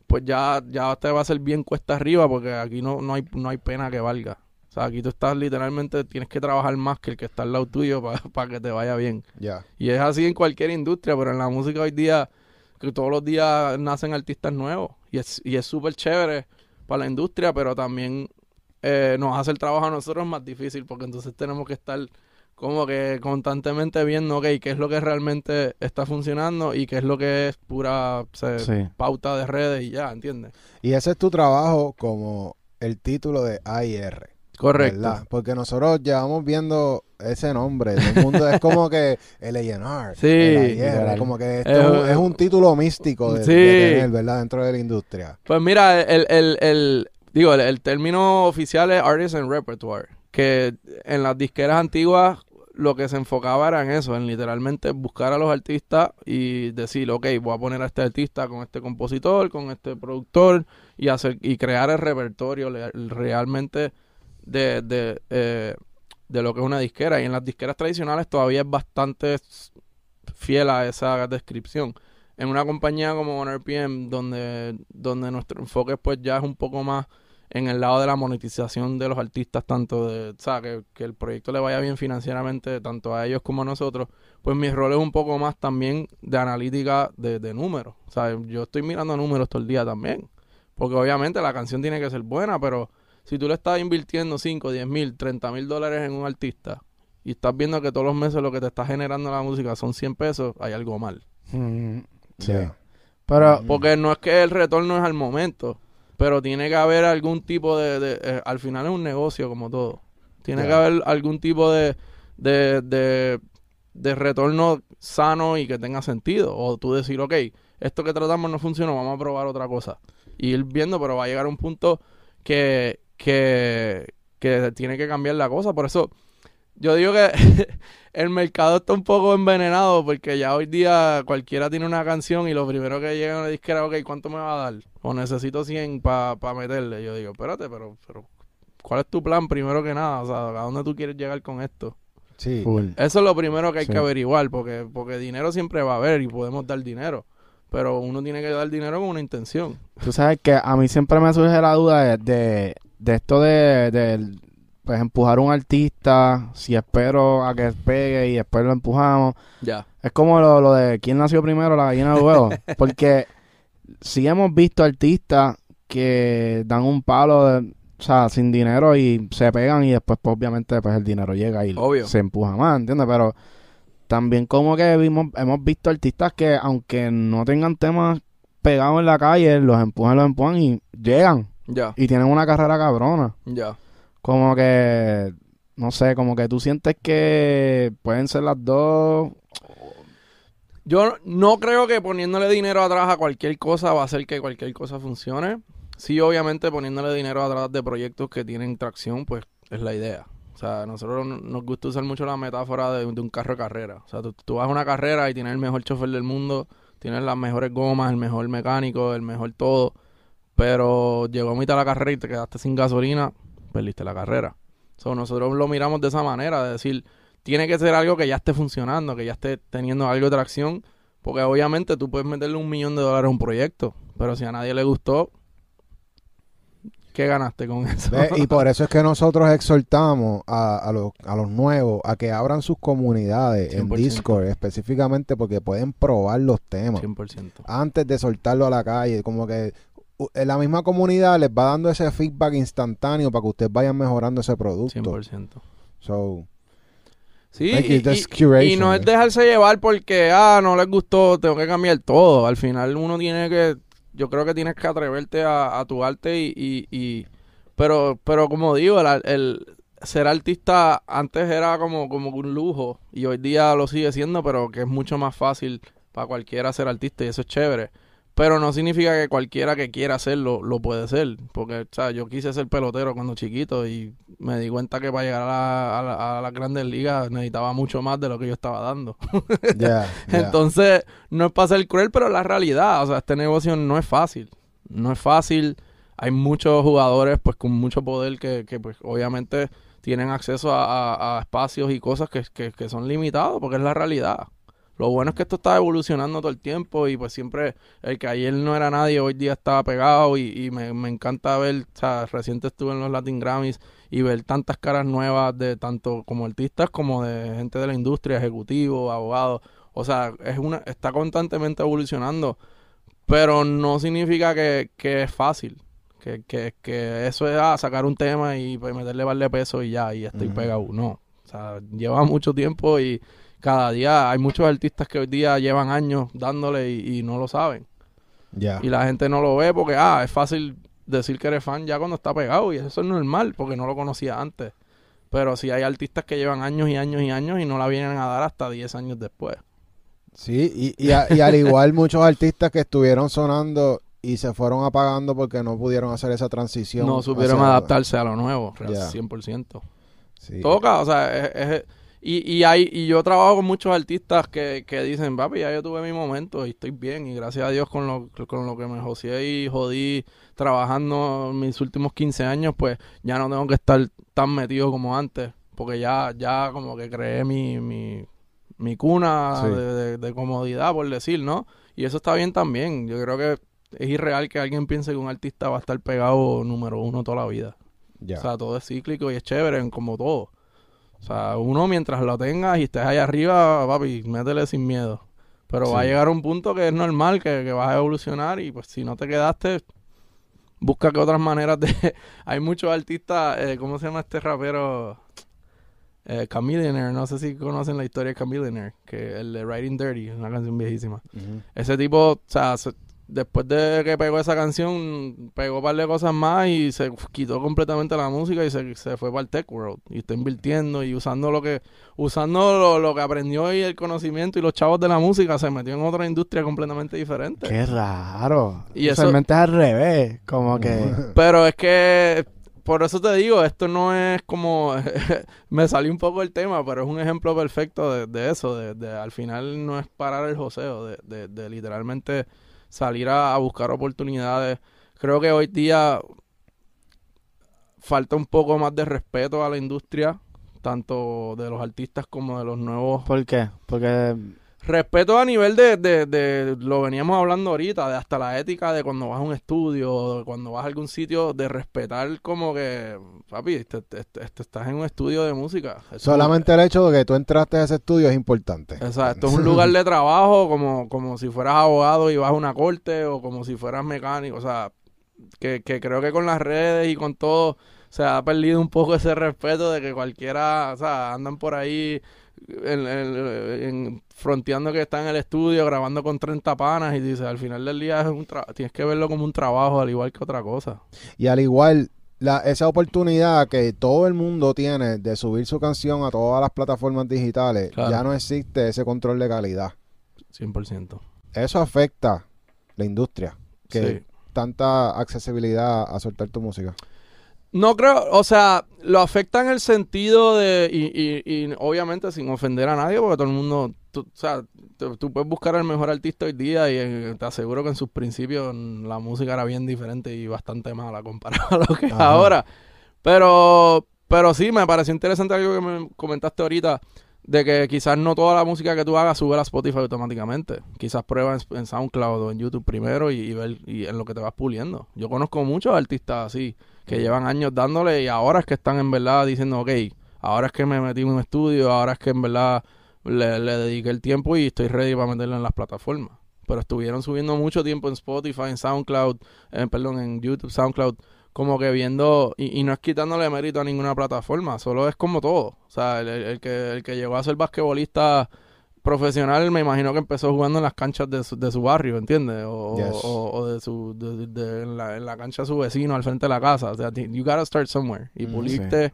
pues ya, ya te va a ser bien cuesta arriba porque aquí no, no, hay, no hay pena que valga. O sea, aquí tú estás literalmente, tienes que trabajar más que el que está al lado tuyo para (laughs) que te vaya bien. Ya. Y es así en cualquier industria, pero en la música hoy día, que todos los días nacen artistas nuevos. Y es y es súper chévere para la industria, pero también eh, nos hace el trabajo a nosotros más difícil, porque entonces tenemos que estar como que constantemente viendo, ok, qué es lo que realmente está funcionando y qué es lo que es pura o sea, Sí. pauta de redes y ya, ¿entiendes? Y ese es tu trabajo como el título de AIR. Correcto. ¿verdad? Porque nosotros llevamos viendo ese nombre. Todo el mundo es como que el A&R. Sí, el como que esto Es un, un- es un título místico de, Sí. de tener, ¿verdad? Dentro de la industria. Pues mira, el, el, el- digo, el, el término oficial es Artist and Repertoire, que en las disqueras antiguas lo que se enfocaba era en eso, en literalmente buscar a los artistas y decir, ok, voy a poner a este artista con este compositor, con este productor y hacer y crear el repertorio realmente de, de, eh, de lo que es una disquera. Y en las disqueras tradicionales todavía es bastante fiel a esa descripción en una compañía como OneRPM donde, donde nuestro enfoque pues ya es un poco más en el lado de la monetización de los artistas, tanto de, sea, que, que el proyecto le vaya bien financieramente, tanto a ellos como a nosotros, pues mi rol es un poco más también de analítica de, de números. Sea, yo estoy mirando números todo el día también, porque obviamente la canción tiene que ser buena, pero si tú le estás invirtiendo 5, 10 mil, 30 mil dólares en un artista y estás viendo que todos los meses lo que te está generando la música son 100 pesos, hay algo mal. Mm, sí. Pero, Porque no es que el retorno es al momento, pero tiene que haber algún tipo de... de- eh, al final es un negocio como todo. Tiene que haber algún tipo de, de, de, de retorno sano y que tenga sentido. O tú decir, ok, esto que tratamos no funcionó, vamos a probar otra cosa. Y ir viendo, pero va a llegar un punto que, que, que tiene que cambiar la cosa. Por eso yo digo que (laughs) el mercado está un poco envenenado porque ya hoy día cualquiera tiene una canción y lo primero que llega a una disquera, ok, ¿cuánto me va a dar? O necesito 100 para meterle. Yo digo, espérate, pero, pero ¿cuál es tu plan primero que nada? O sea, ¿a dónde tú quieres llegar con esto? Sí. full. Eso es lo primero que hay Sí. que averiguar porque, porque dinero siempre va a haber y podemos dar dinero. Pero uno tiene que dar dinero con una intención. Tú sabes que a mí siempre me surge la duda de, de, de esto de, de, pues empujar a un artista, si espero a que pegue y después lo empujamos. Ya. Es como lo, lo de quién nació primero, la gallina o el huevo. (laughs) Porque sí hemos visto artistas que dan un palo de, o sea, sin dinero y se pegan y después pues, obviamente pues el dinero llega y Obvio. se empuja más, ¿entiendes? Pero también como que vimos, hemos visto artistas que aunque no tengan temas pegados en la calle, los empujan, los empujan y llegan Ya. y tienen una carrera cabrona. Ya. Como que, no sé, como que tú sientes que pueden ser las dos. Yo no creo que poniéndole dinero atrás a cualquier cosa va a hacer que cualquier cosa funcione. Sí, obviamente poniéndole dinero atrás de proyectos que tienen tracción, pues es la idea. O sea, a nosotros no- nos gusta usar mucho la metáfora de, de un carro de carrera. O sea, tú, tú vas a una carrera y tienes el mejor chofer del mundo, tienes las mejores gomas, el mejor mecánico, el mejor todo, pero llegó a mitad de la carrera y te quedaste sin gasolina, perdiste la carrera. So, nosotros lo miramos de esa manera, de decir, tiene que ser algo que ya esté funcionando, que ya esté teniendo algo de tracción, porque obviamente tú puedes meterle un millón de dólares a un proyecto, pero si a nadie le gustó, ¿qué ganaste con (laughs) eso? Ve, Y por eso es que nosotros exhortamos a, a los, a los nuevos a que abran sus comunidades en 100%. Discord específicamente porque pueden probar los temas 100%. antes de soltarlo a la calle. Como que la misma comunidad les va dando ese feedback instantáneo para que ustedes vayan mejorando ese producto. 100%. So, Sí, y, curation, no es eh. dejarse llevar porque, ah, no les gustó, tengo que cambiar todo. Al final uno tiene que, yo creo que tienes que atreverte a, a tu arte y, y, y- pero, pero como digo, el, el ser artista antes era como, como un lujo y hoy día lo sigue siendo, pero que es mucho más fácil para cualquiera ser artista y eso es chévere. Pero no significa que cualquiera que quiera hacerlo lo puede ser. Porque, o sea, yo quise ser pelotero cuando chiquito y me di cuenta que para llegar a, la- a, la- a las grandes ligas necesitaba mucho más de lo que yo estaba dando. (laughs) (laughs) Entonces, no es para ser cruel, pero la realidad. O sea, este negocio no es fácil. No es fácil. Hay muchos jugadores, pues, con mucho poder que, que pues, obviamente tienen acceso a, a- a espacios y cosas que, que- que son limitados, porque es la realidad. Lo bueno es que esto está evolucionando todo el tiempo y pues siempre el que ayer no era nadie, hoy día estaba pegado y, y me, me encanta ver, o sea, reciente estuve en los Latin Grammys y ver tantas caras nuevas de tanto como artistas como de gente de la industria, ejecutivos, abogados. O sea, es una, está constantemente evolucionando, pero no significa que, que es fácil. Que, que, que eso es ah, sacar un tema y pues, meterle par de peso y ya, y estoy pegado. No. O sea, lleva mucho tiempo y cada día hay muchos artistas que hoy día llevan años dándole y, y no lo saben. Y la gente no lo ve porque, ah, es fácil decir que eres fan ya cuando está pegado y eso es normal porque no lo conocía antes. Pero sí hay artistas que llevan años y años y años y no la vienen a dar hasta 10 años después. Sí, y, y, a- y al igual (laughs) muchos artistas que estuvieron sonando y se fueron apagando porque no pudieron hacer esa transición. No supieron adaptarse a lo nuevo, Ya. 100%. Sí. Toca, o sea, es, es- y, y, hay, y yo trabajo con muchos artistas que, que dicen, papi, ya yo tuve mi momento y estoy bien. Y gracias a Dios con lo, con lo que me joseé y jodí trabajando mis últimos 15 años, pues ya no tengo que estar tan metido como antes. Porque ya, ya como que creé mi, mi, mi cuna Sí. de, de- de comodidad, por decir, ¿no? Y eso está bien también. Yo creo que es irreal que alguien piense que un artista va a estar pegado número uno toda la vida. Ya. O sea, todo es cíclico y es chévere, como todo. O sea, uno mientras lo tengas y estés ahí arriba, papi, métele sin miedo. Pero va a llegar un punto que es normal, que, que vas a evolucionar y pues si no te quedaste, busca que otras maneras de... (laughs) Hay muchos artistas, eh, ¿cómo se llama este rapero? Eh, Chameleonaire, no sé si conocen la historia de Chameleonaire, que el de Riding Dirty, una canción viejísima. Ese tipo, o sea, se- después de que pegó esa canción, pegó un par de cosas más y se quitó completamente la música y se, se fue para el tech world. Y está invirtiendo y usando lo que usando lo, lo que aprendió y el conocimiento y los chavos de la música, se metió en otra industria completamente diferente. Qué raro. Y eso- Usualmente es al revés. Como que. Pero es que, por eso te digo, esto no es como, (laughs) me salió un poco el tema, pero es un ejemplo perfecto de, de eso, de, de al final no es parar el joseo, de, de, de literalmente salir a, buscar oportunidades. Creo que hoy día falta un poco más de respeto a la industria, tanto de los artistas como de los nuevos ¿Por qué? Porque. Respeto a nivel de, de, de- lo veníamos hablando ahorita, de hasta la ética de cuando vas a un estudio, de cuando vas a algún sitio, de respetar como que, papi, te- te- te- estás en un estudio de música. Esto- Solamente el hecho de que tú entraste a ese estudio es importante. O sea, esto es un lugar de trabajo como, como si fueras abogado y vas a una corte o como si fueras mecánico. O sea, que, que creo que con las redes y con todo se ha perdido un poco ese respeto de que cualquiera, o sea, andan por ahí en, en- en- fronteando que está en el estudio grabando con 30 panas y dice, al final del día es un tra- tienes que verlo como un trabajo al igual que otra cosa. Y al igual, la, esa oportunidad que todo el mundo tiene de subir su canción a todas las plataformas digitales, Claro. ya no existe ese control de calidad. 100%. Eso afecta la industria. Que Sí. tanta accesibilidad a soltar tu música. No creo, o sea, lo afecta en el sentido de, y, y, y obviamente sin ofender a nadie, porque todo el mundo, tú, o sea, tú, tú puedes buscar al mejor artista hoy día y eh, te aseguro que en sus principios la música era bien diferente y bastante mala comparado a lo que es ahora. Pero, pero sí, me pareció interesante algo que me comentaste ahorita, de que quizás no toda la música que tú hagas sube a Spotify automáticamente. Quizás prueba en, en SoundCloud o en YouTube primero y, y ver y en lo que te vas puliendo. Yo conozco muchos artistas así que llevan años dándole y ahora es que están en verdad diciendo, ok, ahora es que me metí en un estudio, ahora es que en verdad le, le dediqué el tiempo y estoy ready para meterlo en las plataformas. Pero estuvieron subiendo mucho tiempo en Spotify, en SoundCloud, eh, perdón, en YouTube, SoundCloud, como que viendo, y, y no es quitándole mérito a ninguna plataforma, solo es como todo. O sea, el, el- que, el que llegó a ser basquetbolista profesional, me imagino que empezó jugando en las canchas de su, de su barrio, ¿entiendes? O, Yes. o, o de su, de, de- en, la, en la cancha de su vecino, al frente de la casa. O sea, you gotta start somewhere. Y Mm, pulirte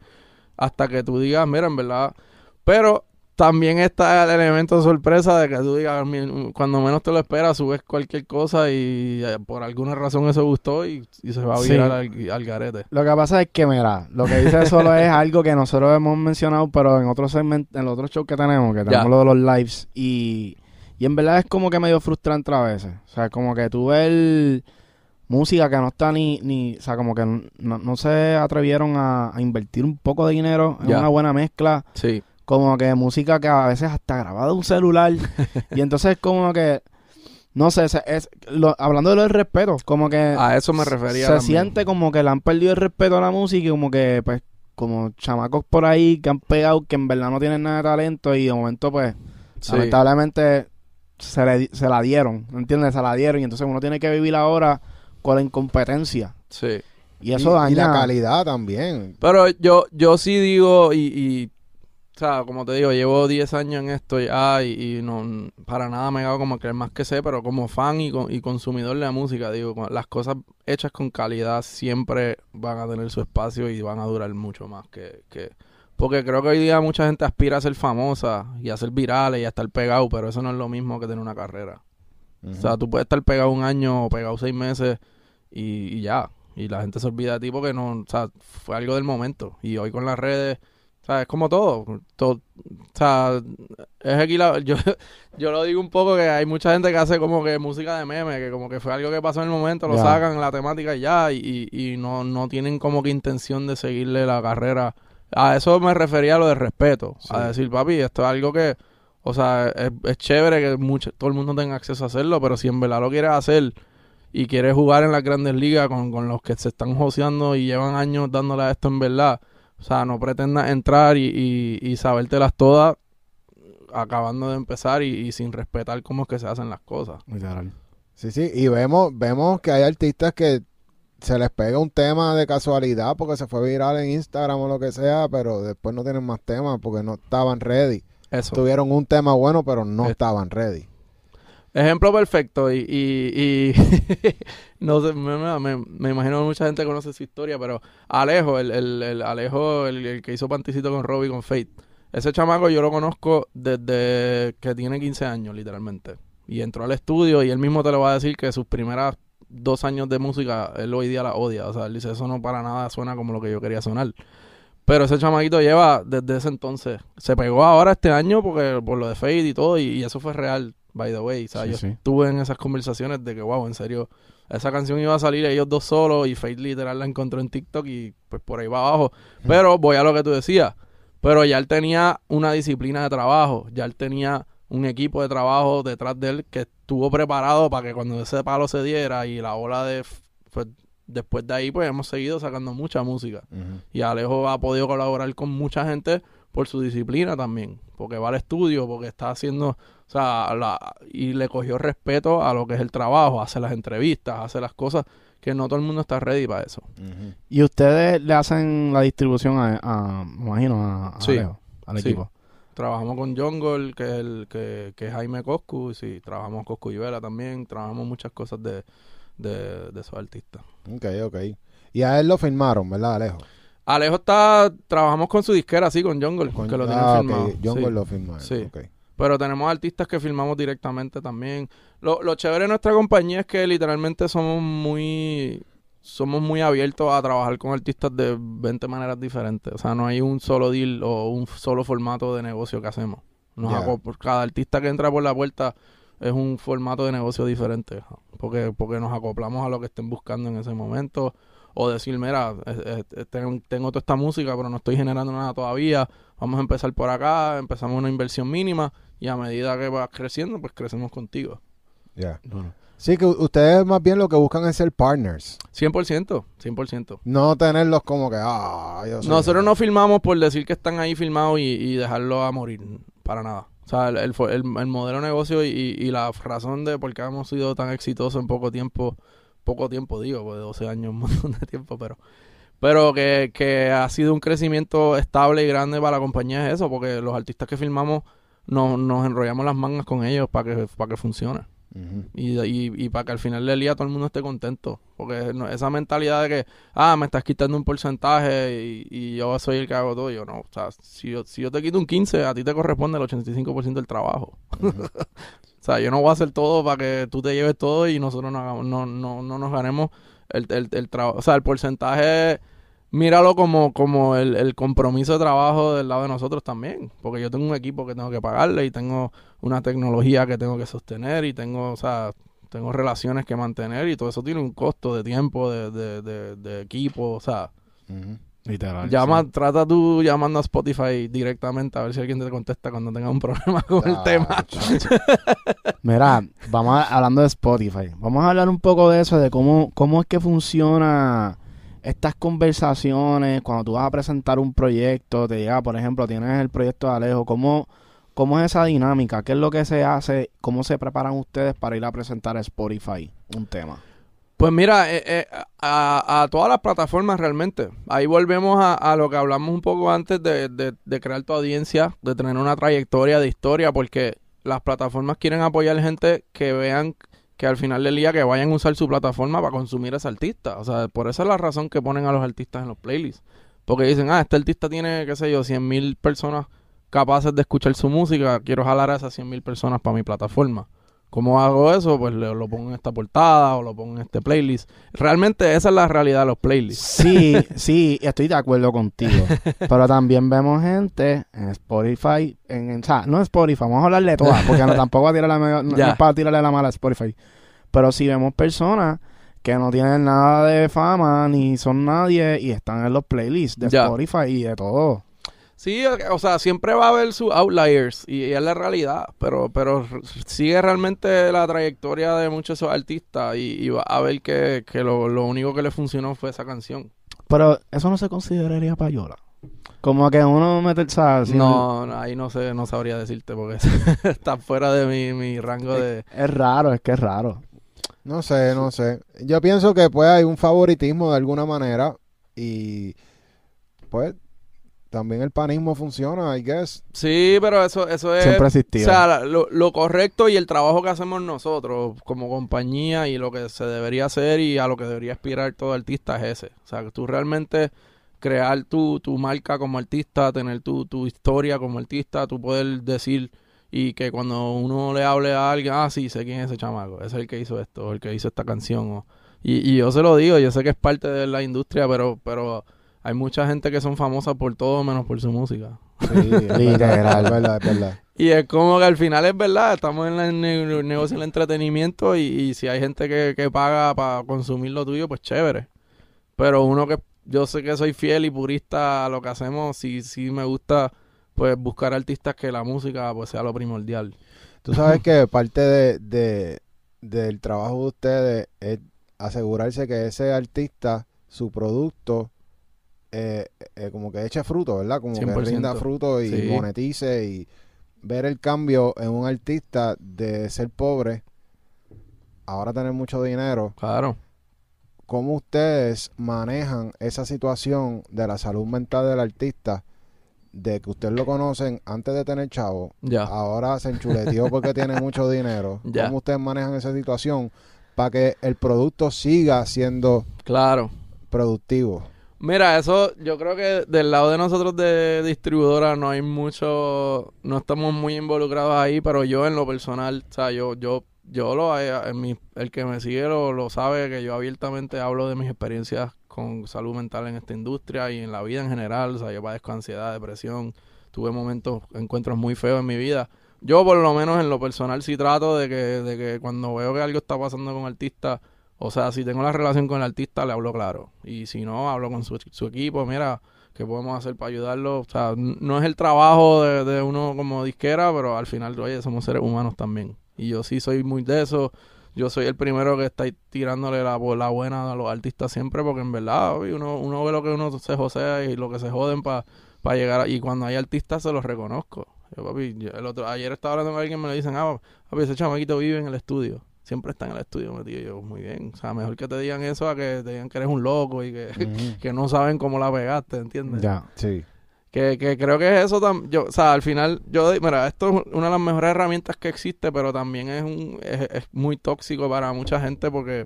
hasta que tú digas, mira, en verdad. Pero también está el elemento de sorpresa de que tú digas, "Mi- cuando menos te lo esperas, subes cualquier cosa y eh, por alguna razón eso gustó y, y se va a Sí. virar al, al garete. Lo que pasa es que, mira, lo que dice solo es (laughs) algo que nosotros hemos mencionado, pero en otros segmentos, en los otros shows que tenemos, que tenemos Ya. lo de los lives, y, y en verdad es como que medio frustrante a veces. O sea, como que tú ves música que no está ni, ni o sea, como que no, no se atrevieron a, a invertir un poco de dinero en Ya. una buena mezcla, Sí. Como que música que a veces hasta grabada de un celular. (laughs) y entonces como que, no sé, se- es, lo- hablando de lo del respeto, como que A eso me refería. se también. siente como que le han perdido el respeto a la música y como que, pues, como chamacos por ahí que han pegado que en verdad no tienen nada de talento y de momento, pues, Sí. lamentablemente se, le, se la dieron, ¿entiendes? Se la dieron y entonces uno tiene que vivir ahora con la incompetencia. Sí. Y eso y, daña. y la calidad también. Pero yo, yo sí digo, y, y, o sea, como te digo, llevo 10 años en esto ya, y, y no, para nada me hago como creer más que sé, pero como fan y, con- y consumidor de la música, digo, las cosas hechas con calidad siempre van a tener su espacio y van a durar mucho más que... que porque creo que hoy día mucha gente aspira a ser famosa y a ser viral y a estar pegado, pero eso no es lo mismo que tener una carrera. O sea, tú puedes estar pegado un año o pegado seis meses y, y ya. Y la gente se olvida de ti porque no, o sea, fue algo del momento. Y hoy con las redes, o sea, es como todo. todo o sea, es aquí la- yo, (laughs) yo lo digo un poco que hay mucha gente que hace como que música de meme, que como que fue algo que pasó en el momento, lo Ya. sacan, la temática y ya, y, y, y no, no tienen como que intención de seguirle la carrera. A eso me refería a lo de respeto. Sí. A decir, papi, esto es algo que, o sea, es, es chévere que mucho, todo el mundo tenga acceso a hacerlo, pero si en verdad lo quieres hacer y quieres jugar en las grandes ligas con, con los que se están joseando y llevan años dándole a esto en verdad, o sea, no pretendas entrar y, y, y sabértelas todas acabando de empezar y, y sin respetar cómo es que se hacen las cosas. Literal. Sí, sí, y vemos, vemos que hay artistas que se les pega un tema de casualidad porque se fue viral en Instagram o lo que sea, pero después no tienen más temas porque no estaban ready. Eso. Tuvieron un tema bueno, pero no Es- estaban ready. Ejemplo perfecto y, y, y (laughs) no sé, me, me- me- imagino que mucha gente conoce su historia, pero Alejo, el, el, el Alejo, el, el que hizo Panticito con Robbie con Fate, ese chamaco yo lo conozco desde que tiene 15 años, literalmente. Y entró al estudio y él mismo te lo va a decir que sus primeras dos años de música, él hoy día la odia. O sea, él dice, eso no para nada suena como lo que yo quería sonar. Pero ese chamaquito lleva desde ese entonces. Se pegó ahora este año porque por lo de Fade y todo, y, y eso fue real, by the way. O sea, Sí, yo sí. estuve en esas conversaciones de que, wow, en serio, esa canción iba a salir ellos dos solos y Fade literal la encontró en TikTok y pues por ahí va abajo. Pero voy a lo que tú decías. Pero ya él tenía una disciplina de trabajo, ya él tenía un equipo de trabajo detrás de él que estuvo preparado para que cuando ese palo se diera y la ola de... Pues, después de ahí pues hemos seguido sacando mucha música. Y Alejo ha podido colaborar con mucha gente por su disciplina también. Porque va al estudio, porque está haciendo, o sea, la- y le cogió respeto a lo que es el trabajo, hace las entrevistas, hace las cosas que no todo el mundo está ready para eso. Y ustedes le hacen la distribución a, a- me imagino, a, a Sí. Alejo, al Sí. equipo. Trabajamos con Jungle, que es, el, que, que es Jaime Coscu, y sí, trabajamos con Coscu y Vela también, trabajamos muchas cosas de, de, de esos artistas. Ok, ok. Y a él lo firmaron, ¿verdad, Alejo? Alejo está, trabajamos con su disquera, sí, con Jungle, Con- que lo tienen ah, ok, firmado. Jungle sí. lo firmó. Sí. ok. Pero tenemos artistas que filmamos directamente también. Lo, lo chévere de nuestra compañía es que literalmente somos muy somos muy abiertos a trabajar con artistas de 20 maneras diferentes. O sea, no hay un solo deal o un solo formato de negocio que hacemos. Nos por cada artista que entra por la puerta es un formato de negocio diferente. Porque, porque nos acoplamos a lo que estén buscando en ese momento. O decir, mira, eh, tengo, tengo toda esta música, pero no estoy generando nada todavía. Vamos a empezar por acá, empezamos una inversión mínima y a medida que vas creciendo, pues crecemos contigo. Ya. Sí, que ustedes más bien lo que buscan es ser partners. 100%, 100%. No tenerlos como que, ah, yo soy- Nosotros no filmamos por decir que están ahí filmados y, y dejarlo a morir, para nada. O sea, el, el- el modelo de negocio y, y la razón de por qué hemos sido tan exitosos en poco tiempo, poco tiempo digo, pues 12 años, (laughs) un montón de tiempo, pero pero que, que ha sido un crecimiento estable y grande para la compañía es eso, porque los artistas que filmamos nos, nos enrollamos las mangas con ellos para que, para que funcione. Y, y, y para que al final del día todo el mundo esté contento. Porque no- esa mentalidad de que, ah, me estás quitando un porcentaje y, y yo soy el que hago todo. Yo no. O sea, si yo, si yo te quito un 15, a ti te corresponde el 85% del trabajo. (laughs) O sea, yo no voy a hacer todo para que tú te lleves todo y nosotros no, hagamos, no, no, no nos ganemos el, el, el trabajo. O sea, el porcentaje, míralo como, como el, el compromiso de trabajo del lado de nosotros también. Porque yo tengo un equipo que tengo que pagarle y tengo una tecnología que tengo que sostener y tengo, o sea, tengo relaciones que mantener y todo eso tiene un costo de tiempo, de, de, de, de equipo, o sea. Literal. Llama, sí. trata tú llamando a Spotify directamente a ver si alguien te contesta cuando tenga un (laughs) problema con el Ah, tema. Mira, vamos a- hablando de Spotify. Vamos a hablar un poco de eso, de cómo, cómo es que funciona estas conversaciones cuando tú vas a presentar un proyecto, te llega, por ejemplo, tienes el proyecto de Alejo, ¿cómo, cómo es esa dinámica? ¿Qué es lo que se hace? ¿Cómo se preparan ustedes para ir a presentar a Spotify un tema? Pues mira, eh, eh, a, todas las plataformas realmente. Ahí volvemos a, a lo que hablamos un poco antes de, de- de crear tu audiencia, de tener una trayectoria de historia, porque las plataformas quieren apoyar gente que vean que al final del día que vayan a usar su plataforma para consumir a ese artista. O sea, por esa es la razón que ponen a los artistas en los playlists. Porque dicen, ah, este artista tiene, qué sé yo, 100 mil personas capaces de escuchar su música, quiero jalar a esas 100 mil personas para mi plataforma. ¿Cómo hago eso? Pues le- lo pongo en esta portada o lo pongo en este playlist. Realmente esa es la realidad de los playlists. Sí, (laughs) sí, estoy de acuerdo contigo. Pero también vemos gente en Spotify, en, en- o sea, no en Spotify, vamos a hablar de todas, porque no, tampoco a la, me- no, es para tirarle la mala a Spotify. Pero sí vemos personas que no tienen nada de fama ni son nadie y están en los playlists de Ya. Spotify y de todo. Sí, o sea, siempre va a haber sus outliers y, y es la realidad, pero pero sigue realmente la trayectoria de muchos de esos artistas y, y va a ver que, que lo, lo único que le funcionó fue esa canción. Pero eso no se consideraría payola. Como que uno mete, sea, si no, no, ahí no sé, no sabría decirte porque (laughs) está fuera de mi, mi rango de... Es raro, es que es raro. No sé, no sé. Yo pienso que pues hay un favoritismo de alguna manera y pues también el panismo funciona, I guess. Sí, pero eso, eso es... Siempre ha O sea, lo, lo correcto y el trabajo que hacemos nosotros como compañía y lo que se debería hacer y a lo que debería aspirar todo artista es ese. O sea, que tú realmente crear tu, tu marca como artista, tener tu, tu historia como artista, tú poder decir y que cuando uno le hable a alguien, ah, sí, sé quién es ese chamaco, ese es el que hizo esto, el que hizo esta canción. o- y, y yo se lo digo, yo sé que es parte de la industria, pero, pero hay mucha gente que son famosas por todo menos por su música. Sí, es verdad, Literal. es verdad, es verdad. Y es como que al final es verdad, estamos en el negocio del entretenimiento y, y si hay gente que, que paga para consumir lo tuyo, pues chévere. Pero uno que yo sé que soy fiel y purista a lo que hacemos, sí, sí me gusta pues buscar artistas que la música pues sea lo primordial. Tú sabes que parte de, de- del trabajo de ustedes es asegurarse que ese artista, su producto, eh, eh, como que eche fruto, ¿verdad? Como que 100%. rinda fruto y Sí. monetice y ver el cambio en un artista de ser pobre, ahora tener mucho dinero. Claro. ¿Cómo ustedes manejan esa situación de la salud mental del artista? De que ustedes lo conocen antes de tener chavo, Ya. ahora se enchuleteó porque tiene mucho dinero. (laughs) Ya. ¿Cómo ustedes manejan esa situación para que el producto siga siendo Claro. productivo? Mira, eso yo creo que del lado de nosotros de distribuidora no hay mucho, no estamos muy involucrados ahí, pero yo en lo personal, o sea, yo, yo, yo lo, eh, en mi, el que me sigue lo, lo sabe que yo abiertamente hablo de mis experiencias con salud mental en esta industria y en la vida en general, o sea, yo padezco ansiedad, depresión, tuve momentos, encuentros muy feos en mi vida. Yo por lo menos en lo personal sí trato de que, de que cuando veo que algo está pasando con artistas, o sea, si tengo la relación con el artista, le hablo claro. Y si no, hablo con su, su equipo, mira, ¿qué podemos hacer para ayudarlo? O sea, no es el trabajo de, de uno como disquera, pero al final, oye, somos seres humanos también. Y yo sí soy muy de eso. Yo soy el primero que está tirándole la, la buena a los artistas siempre, porque en verdad, uno, uno ve lo que uno se josea y lo que se joden para llegar. a- y cuando hay artistas, se los reconozco. Yo, papi, yo el otro, ayer estaba hablando con alguien y me le dicen, ah, papi, ese chamaquito vive en el estudio siempre está en el estudio metido. Yo, muy bien. O sea, mejor que te digan eso a que te digan que eres un loco y que, (laughs) que no saben cómo la pegaste, ¿entiendes? Ya. Sí. Que, que creo que es eso también. O sea, al final, yo, mira, esto es una de las mejores herramientas que existe, pero también es, un, es, es muy tóxico para mucha gente porque,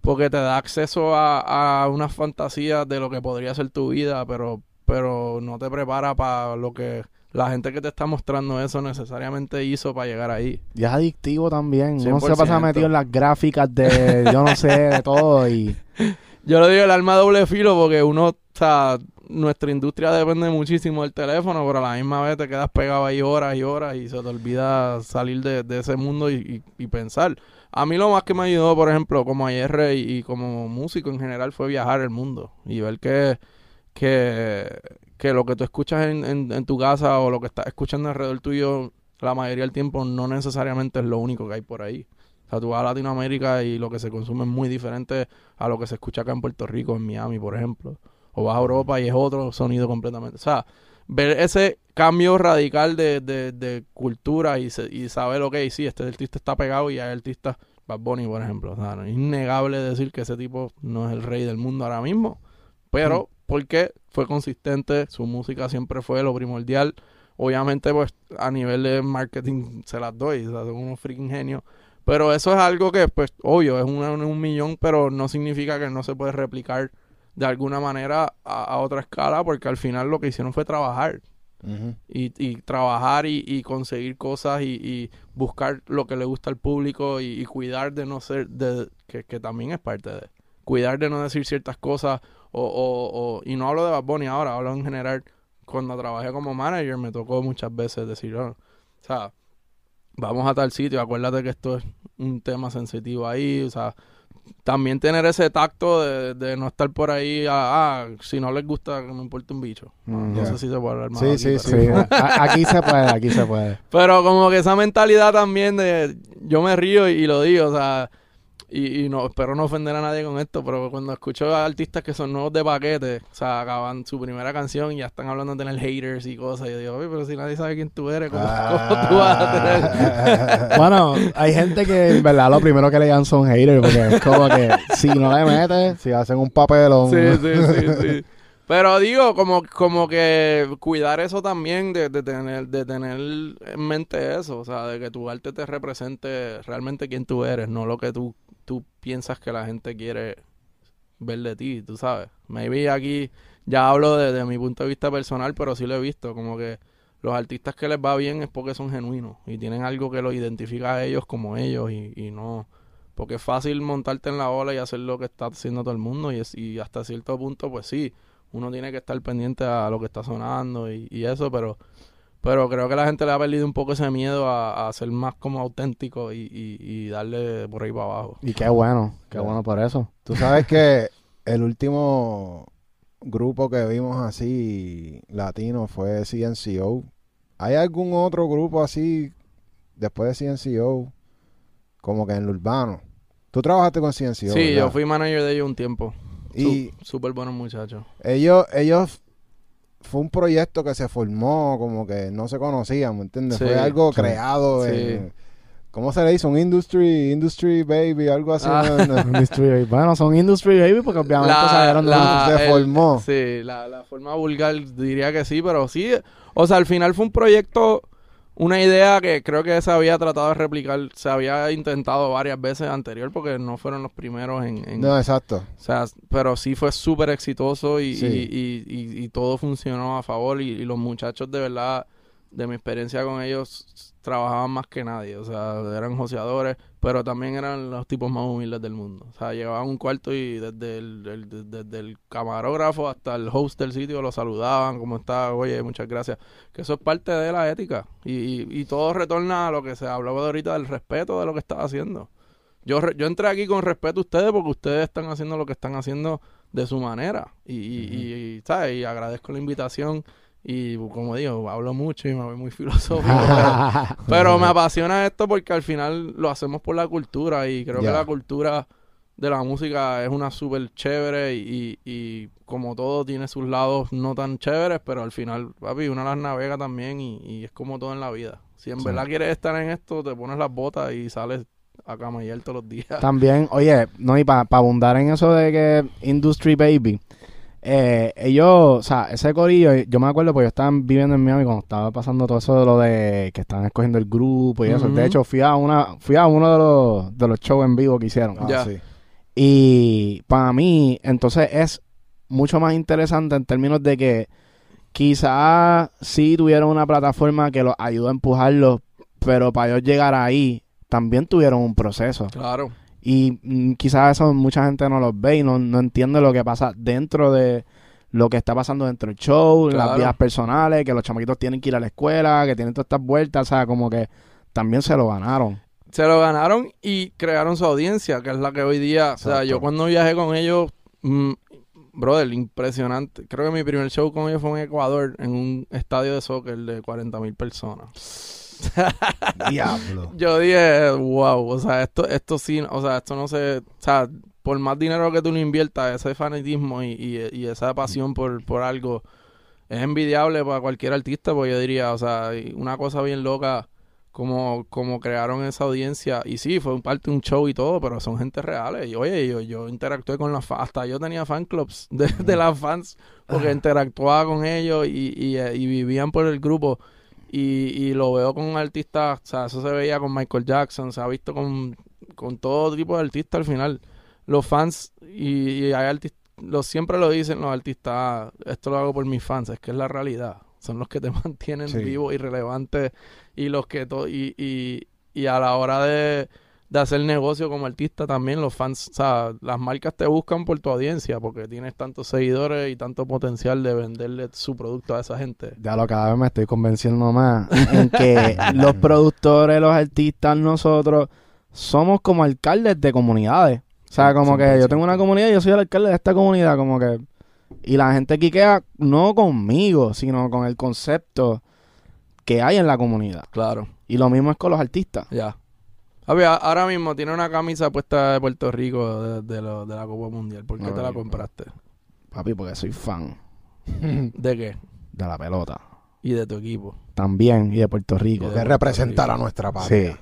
porque te da acceso a, a unas fantasías de lo que podría ser tu vida, pero, pero no te prepara para lo que la gente que te está mostrando eso necesariamente hizo para llegar ahí. Y es adictivo también. Uno se 100%. pasa metido en las gráficas de yo no sé, de todo. Y (laughs) Yo le digo el arma doble filo porque uno, o sea, nuestra industria depende muchísimo del teléfono, pero a la misma vez te quedas pegado ahí horas y horas y se te olvida salir de, de ese mundo y, y- y pensar. A mí lo más que me ayudó, por ejemplo, como IR y, y como músico en general, fue viajar el mundo y ver que, que, que lo que tú escuchas en, en, en tu casa o lo que estás escuchando alrededor tuyo la mayoría del tiempo no necesariamente es lo único que hay por ahí. O sea, tú vas a Latinoamérica y lo que se consume es muy diferente a lo que se escucha acá en Puerto Rico, en Miami, por ejemplo. O vas a Europa y es otro sonido completamente. O sea, ver ese cambio radical de, de, de cultura y, se- y saber, ok, sí, este artista está pegado y hay artistas, Bad Bunny, por ejemplo. O sea, es innegable decir que ese tipo no es el rey del mundo ahora mismo. Pero, porque fue consistente, su música siempre fue lo primordial. Obviamente, pues, a nivel de marketing se las doy, o sea, son unos freaking genios. Pero eso es algo que, pues, obvio, es una- un millón, pero no significa que no se puede replicar de alguna manera a, a otra escala, porque al final lo que hicieron fue trabajar y, y trabajar y, y conseguir cosas y, y buscar lo que le gusta al público y, y cuidar de no ser, de, que, que también es parte de, cuidar de no decir ciertas cosas o, o, o- y no hablo de Bad Bunny ahora, hablo en general, cuando trabajé como manager me tocó muchas veces decir, "Oh, o sea, vamos a tal sitio, acuérdate que esto es un tema sensitivo ahí, o sea, también tener ese tacto de, de no estar por ahí, ah, ah, si no les gusta, que me importa un bicho. Mm, no sé si se puede hablar más. Sí, aquí, sí, pero- sí. Aquí se puede, aquí se puede. (laughs) pero como que esa mentalidad también de yo me río y, y lo digo, o sea, y, y no espero no ofender a nadie con esto, pero cuando escucho a artistas que son nuevos de paquete, o sea, acaban su primera canción y ya están hablando de tener haters y cosas, y yo digo, oye, pero si nadie sabe quién tú eres, ¿cómo, cómo tú vas a tener? Ah. (laughs) Bueno, hay gente que en verdad lo primero que le dan son haters, porque es como que si no le metes, Si hacen un papelón. Sí, sí, sí, sí. Pero digo, como, como que cuidar eso también, de, de tener, de tener en mente eso, o sea, de que tu arte te represente realmente quién tú eres, no lo que tú, tú piensas que la gente quiere ver de ti, tú sabes. Maybe aquí ya hablo desde mi punto de vista personal, pero sí lo he visto, como que los artistas que les va bien es porque son genuinos y tienen algo que los identifica a ellos como ellos y, y no... Porque es fácil montarte en la ola y hacer lo que está haciendo todo el mundo y, y hasta cierto punto, pues sí, uno tiene que estar pendiente a lo que está sonando y, y eso, pero pero creo que la gente le ha perdido un poco ese miedo a, a ser más como auténtico y, y, y darle por ahí para abajo. y qué bueno, qué bueno por eso. (laughs) Tú sabes que el último grupo que vimos así latino fue CNCO. ¿Hay algún otro grupo así después de CNCO? Como que en lo urbano. Tú trabajaste con CNCO. Sí, ¿verdad? yo fui manager de ellos un tiempo. Y Súper buenos muchachos. ellos, ellos fue un proyecto que se formó, como que no se conocían, ¿me entiendes? Sí, fue algo sí. creado Sí. en, ¿cómo se le dice? Un industry, industry baby, algo así. Ah. ¿no? No. (laughs) Industry Baby. Bueno, son Industry Baby porque obviamente salieron de la- se formó. Sí, la, la forma vulgar diría que sí, pero sí. O sea, al final fue un proyecto, una idea que creo que se había tratado de replicar, se había intentado varias veces anterior porque no fueron los primeros en... en- No, exacto. O sea, pero sí fue súper exitoso y, Sí. y, y- y- y todo funcionó a favor y, y los muchachos de verdad, de mi experiencia con ellos, trabajaban más que nadie. O sea, eran joseadores, pero también eran los tipos más humildes del mundo. O sea, llegaban a un cuarto y desde el, el- de- desde el camarógrafo hasta el host del sitio lo saludaban, ¿cómo está? Oye, muchas gracias. Que eso es parte de la ética y, y, y todo retorna a lo que se hablaba de ahorita del respeto de lo que estás haciendo. Yo, re- yo entré aquí con respeto a ustedes porque ustedes están haciendo lo que están haciendo de su manera. Y, y, y- y, ¿sabes? Y agradezco la invitación. Y como digo, hablo mucho y me voy muy (laughs) filosófico. pero, pero me apasiona esto porque al final lo hacemos por la cultura. Y creo que la cultura de la música es una súper chévere. Y, y, como todo tiene sus lados no tan chéveres. Pero al final, papi, uno las navega también. Y, y es como todo en la vida. Si en Sí. verdad quieres estar en esto, te pones las botas y sales a camellar todos los días. También, oye, no, y para abundar en eso de que Industry Baby, eh, ellos, o sea, ese corillo, yo me acuerdo porque yo estaba viviendo en Miami cuando estaba pasando todo eso de lo de que estaban escogiendo el grupo y eso. De hecho, fui a una, fui a uno de los, de los shows en vivo que hicieron. Ah, Ya. sí. Y para mí, entonces es mucho más interesante en términos de que quizás sí tuvieron una plataforma que los ayudó a empujarlos, pero para ellos llegar ahí también tuvieron un proceso. Claro. Y mm, quizás eso mucha gente no los ve y no, no entiende lo que pasa dentro de lo que está pasando dentro del show, las vidas personales, que los chamaquitos tienen que ir a la escuela, que tienen todas estas vueltas, o sea, como que también se lo ganaron. se lo ganaron y crearon su audiencia, que es la que hoy día, o sea, yo cuando viajé con ellos, mm, brother, impresionante. Creo que mi primer show con ellos fue en Ecuador, en un estadio de soccer de 40 mil personas. Diablo. Yo dije, wow, o sea, esto, esto sí, o sea, esto no se, o sea, por más dinero que tú le inviertas, ese fanatismo y, y, y esa pasión por, por algo es envidiable para cualquier artista, porque yo diría, o sea, una cosa bien loca como, como crearon esa audiencia. Y sí, fue un parte de un show y todo, pero son gente reales. Y oye, yo, yo interactué con las fans, hasta yo tenía fan clubs de, de las fans, porque interactuaba con ellos y, y, eh, y vivían por el grupo. Y, y lo veo con artistas, o sea, eso se veía con Michael Jackson, se ha visto con, con todo tipo de artistas al final. Los fans, y, y hay artistas, los, siempre lo dicen los artistas, "Ah, esto lo hago por mis fans, es que es la realidad. Son los que te (laughs) mantienen Sí. vivo y relevante y los que to y, y, y a la hora de, de hacer negocio como artista también los fans, o sea, las marcas te buscan por tu audiencia porque tienes tantos seguidores y tanto potencial de venderle su producto a esa gente. Ya lo cada vez me estoy convenciendo más en que (laughs) los productores, los artistas, nosotros somos como alcaldes de comunidades. O sea, como que yo tengo una comunidad y yo soy el alcalde de esta comunidad, como que... Y la gente quiquea no conmigo, sino con el concepto que hay en la comunidad. Claro, Y lo mismo es con los artistas. ya. Ahora mismo tiene una camisa puesta de Puerto Rico de, de lo- de la Copa Mundial. ¿Por qué te la compraste? Papi, porque soy fan (laughs) ¿De qué? de la pelota. Y de tu equipo. También, y de Puerto Rico. de Que representar a nuestra patria. Sí.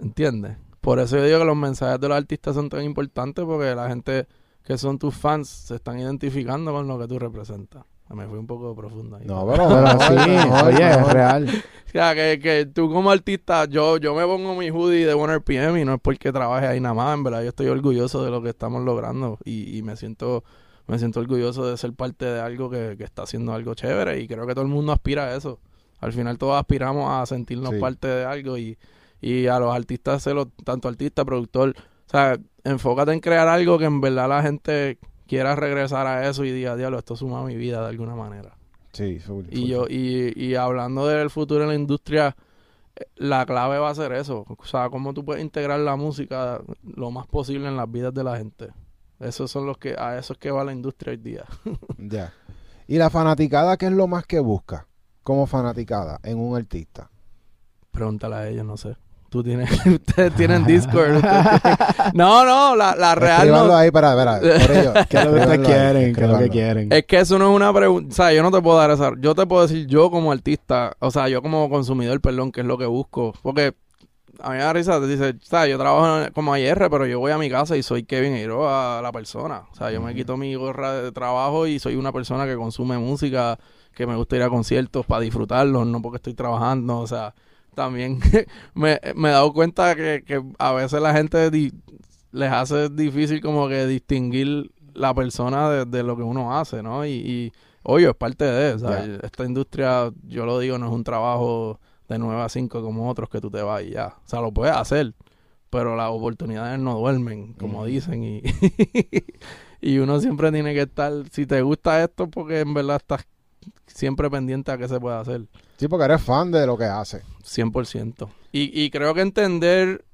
¿Entiendes? Por eso yo digo que los mensajes de los artistas son tan importantes porque la gente que son tus fans se están identificando con lo que tú representas. Me fui un poco profundo ahí. No, pero, Pero (laughs) sí, oye, es real. O sea, que, que tú como artista, yo, yo me pongo mi hoodie de 1RPM y no es porque trabaje ahí nada más, en verdad yo estoy orgulloso de lo que estamos logrando y, y me siento me siento orgulloso de ser parte de algo que, que está haciendo algo chévere y creo que todo el mundo aspira a eso. Al final todos aspiramos a sentirnos Sí. parte de algo y, y a los artistas, tanto artista, productor, o sea, enfócate en crear algo que en verdad la gente quiera regresar a eso y diga, diablo, esto suma a mi vida de alguna manera. Sí, full, Y full, yo, y, y hablando del futuro en la industria, eh, la clave va a ser eso. O sea, cómo tú puedes integrar la música lo más posible en las vidas de la gente. Esos son los que, a eso es que va la industria hoy día. (laughs) Ya. ¿Y la fanaticada qué es lo más que busca como fanaticada en un artista? Pregúntale a ellos, no sé. Tú tienes, (laughs) ustedes tienen Discord. ustedes (laughs) tienen- No, no, la, la real no. ahí, para, para, (laughs) por ello. ¿Qué es lo que ustedes quieren? ¿Qué es lo que quieren? Es que eso no es una pregunta, o sea, yo no te puedo dar esa, yo te puedo decir yo como artista, o sea, yo como consumidor, perdón, qué es lo que busco, porque a mí me da risa, te dice, o sea, yo trabajo como IR, pero yo voy a mi casa y soy Kevin Hiro a la persona, o sea, yo me quito mi gorra de trabajo y soy una persona que consume música, que me gusta ir a conciertos para disfrutarlos, no porque estoy trabajando, o sea, también (laughs) me, me he dado cuenta que, que a veces la gente di- les hace difícil como que distinguir la persona de, de lo que uno hace, ¿no? Y, y oye, es parte de, o sea, Ya. esta industria, yo lo digo, no es un trabajo de 9 a 5 como otros que tú te vas y ya. O sea, lo puedes hacer, pero las oportunidades no duermen, como dicen, y, (laughs) y uno siempre tiene que estar, si te gusta esto, porque en verdad estás siempre pendiente a qué se puede hacer. Sí, porque eres fan de lo que hace. 100%. Y, y creo que entender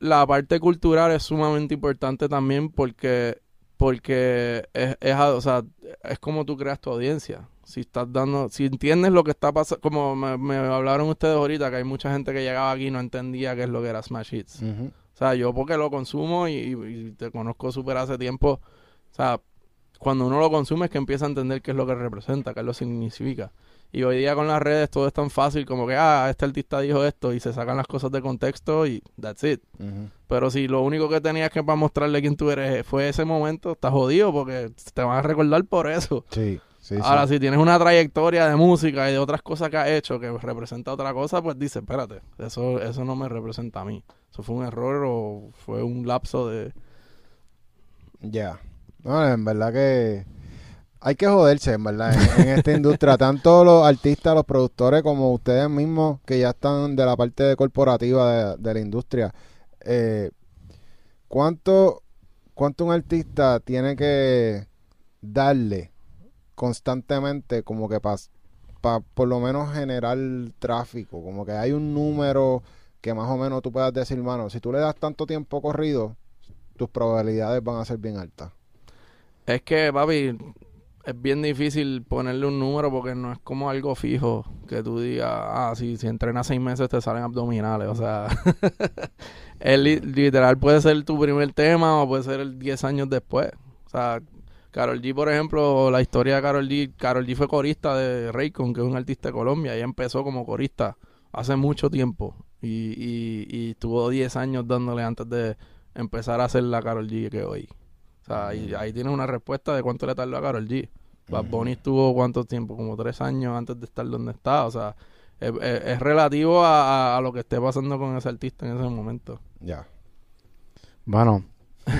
la parte cultural es sumamente importante también porque porque es, o sea, es como tú creas tu audiencia. Si estás dando, si entiendes lo que está pasando, como me, me hablaron ustedes ahorita, que hay mucha gente que llegaba aquí y no entendía qué es lo que era Smash Hits. O sea, yo porque lo consumo y, y te conozco súper hace tiempo, o sea, cuando uno lo consume es que empieza a entender qué es lo que representa, qué es lo que significa. Y hoy día con las redes todo es tan fácil como que, ah, este artista dijo esto y se sacan las cosas de contexto y that's it. Pero si lo único que tenías que para mostrarle quién tú eres fue ese momento, estás jodido porque te van a recordar por eso. Sí, sí, Ahora, sí. si tienes una trayectoria de música y de otras cosas que has hecho que representa otra cosa, pues dices, espérate, eso, eso no me representa a mí. Eso fue un error o fue un lapso de... Ya. No, en verdad que hay que joderse, en verdad, en, en esta industria. (laughs) Tanto los artistas, los productores, como ustedes mismos, que ya están de la parte corporativa de, de la industria. Eh, ¿cuánto, ¿Cuánto un artista tiene que darle constantemente como que para por lo menos generar tráfico? Como que hay un número que más o menos tú puedas decir, mano, si tú le das tanto tiempo corrido, tus probabilidades van a ser bien altas. Es que, papi, es bien difícil ponerle un número porque no es como algo fijo que tú digas, ah, si, si entrenas seis meses te salen abdominales. O sea, (laughs) el li- literal puede ser tu primer tema o puede ser el 10 años después. O sea, Carol G, por ejemplo, la historia de Carol G, Carol G fue corista de Raycon, que es un artista de Colombia. Ella empezó como corista hace mucho tiempo y, y, y estuvo 10 años dándole antes de empezar a ser la Carol G que hoy. O sea, ahí, ahí tienes una respuesta de cuánto le tardó a Carol G. Bad Bunny estuvo cuánto tiempo, como tres años antes de estar donde está. O sea, es, es- es relativo a, a- a lo que esté pasando con ese artista en ese momento. Ya. Bueno,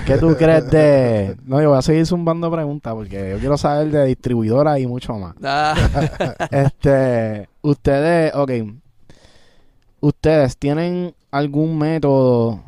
¿qué tú crees de...? (laughs) No, yo voy a seguir zumbando preguntas porque yo quiero saber de distribuidora y mucho más. (laughs) Ah, Este, ustedes, ok. Ustedes tienen algún método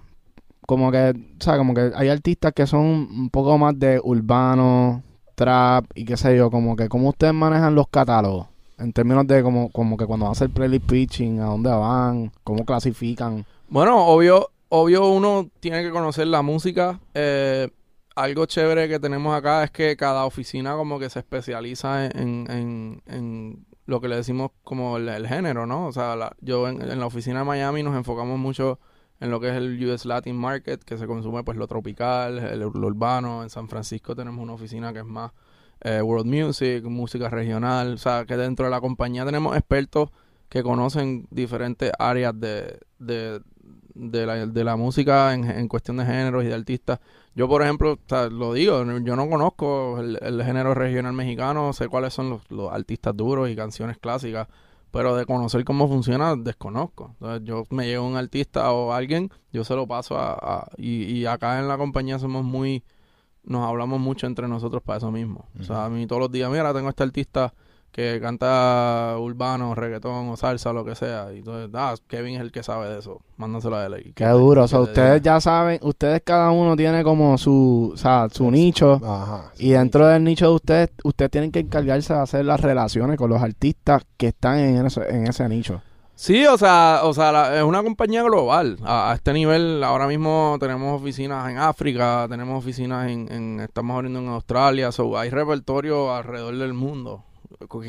como que, sea, como que hay artistas que son un poco más de urbano, trap y qué sé yo, como que cómo ustedes manejan los catálogos en términos de como, como que cuando a hacer playlist pitching, a dónde van, cómo clasifican. Bueno, obvio, obvio uno tiene que conocer la música. Eh, algo chévere que tenemos acá es que cada oficina como que se especializa en, en, en lo que le decimos como el, el género, ¿no? O sea, yo en la oficina de Miami nos enfocamos mucho en lo que es el US Latin Market, que se consume pues lo tropical, el, lo urbano. En San Francisco tenemos una oficina que es más eh, world music, música regional. O sea, que dentro de la compañía tenemos expertos que conocen diferentes áreas de, de, de, la, de la música en, cuestión de géneros y de artistas. Yo, por ejemplo, lo digo, yo no conozco el, el género regional mexicano, sé cuáles son los, los artistas duros y canciones clásicas, pero de conocer cómo funciona, desconozco. Entonces, yo me llega un artista o alguien, yo se lo paso a... a- y, y acá en la compañía somos muy... Nos hablamos mucho entre nosotros para eso mismo. O sea, a mí todos los días, mira, tengo este artista que canta urbano, reggaetón o salsa, lo que sea. Y entonces, ah, Kevin es el que sabe de eso. Mándaselo a él. y Qué que- duro, o sea, te ustedes ya saben, ustedes cada uno tiene como su, o sea, su nicho. Ajá. Y dentro del nicho de ustedes, ustedes tienen que encargarse de hacer las relaciones con los artistas que están en ese, en ese nicho. Sí, o sea, o sea la- es una compañía global. A, a este nivel, ahora mismo tenemos oficinas en África, tenemos oficinas en, en- estamos abriendo en Australia, so, hay repertorio alrededor del mundo.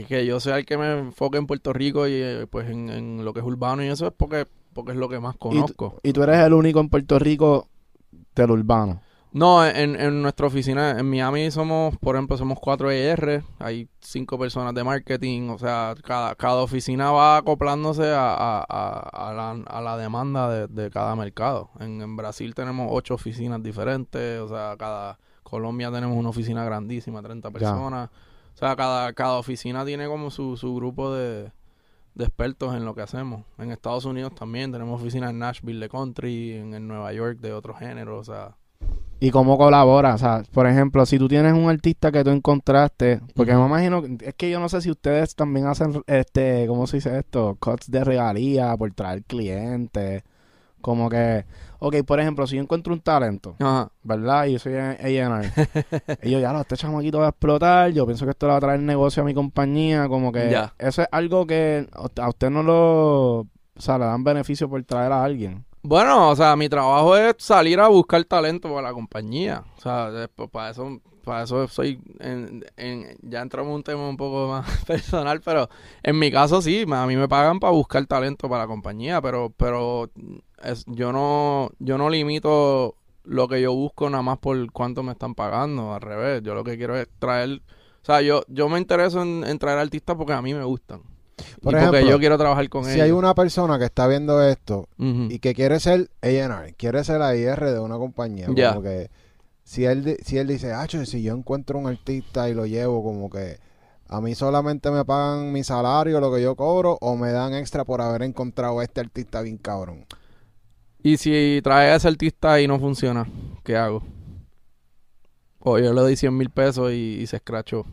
Que, yo sea el que me enfoque en Puerto Rico y eh, pues en, en lo que es urbano y eso es porque, porque es lo que más conozco. Y tú eres el único en Puerto Rico del urbano. No, en, en nuestra oficina, en Miami somos, por ejemplo, somos cuatro ER, hay cinco personas de marketing, o sea, cada, cada oficina va acoplándose a, a- a- a la, a la demanda de, de cada mercado. En, en Brasil tenemos ocho oficinas diferentes, o sea, cada Colombia tenemos una oficina grandísima, 30 personas. O sea, cada, cada oficina tiene como su, su grupo de, de expertos en lo que hacemos. En Estados Unidos también tenemos oficinas en Nashville de country, en, en Nueva York de otro género, o sea... ¿Y cómo colabora? O sea, por ejemplo, si tú tienes un artista que tú encontraste, porque me imagino, es que yo no sé si ustedes también hacen, este, ¿cómo se dice esto? Cuts de regalía por traer clientes. Como que, ok, por ejemplo, si yo encuentro un talento, Ajá. ¿verdad? Y yo soy A&R. (laughs) y yo, ya, no, este chamaquito va a explotar. Yo pienso que esto le va a traer negocio a mi compañía. Como que Ya. eso es algo que a usted no lo... O sea, le dan beneficio por traer a alguien. Bueno, o sea, mi trabajo es salir a buscar talento para la compañía. O sea, pues, para eso, para eso soy, en, en- ya entramos en un tema un poco más (laughs) personal, pero en mi caso sí, a mí me pagan para buscar talento para la compañía, pero, pero es, yo no, yo no limito lo que yo busco nada más por cuánto me están pagando, al revés. Yo lo que quiero es traer, o sea, yo, yo me intereso en, en traer artistas porque a mí me gustan. Por y porque ejemplo, yo quiero trabajar con Si ellos. hay una persona que está viendo esto y que quiere ser A&R, quiere ser la IR de una compañía, como que si él si él dice, "Acho, si yo encuentro un artista y lo llevo como que a mí solamente me pagan mi salario, lo que yo cobro o me dan extra por haber encontrado a este artista bien cabrón." Y si trae a ese artista y no funciona, ¿qué hago? O yo le doy 100 mil pesos y, y se escrachó.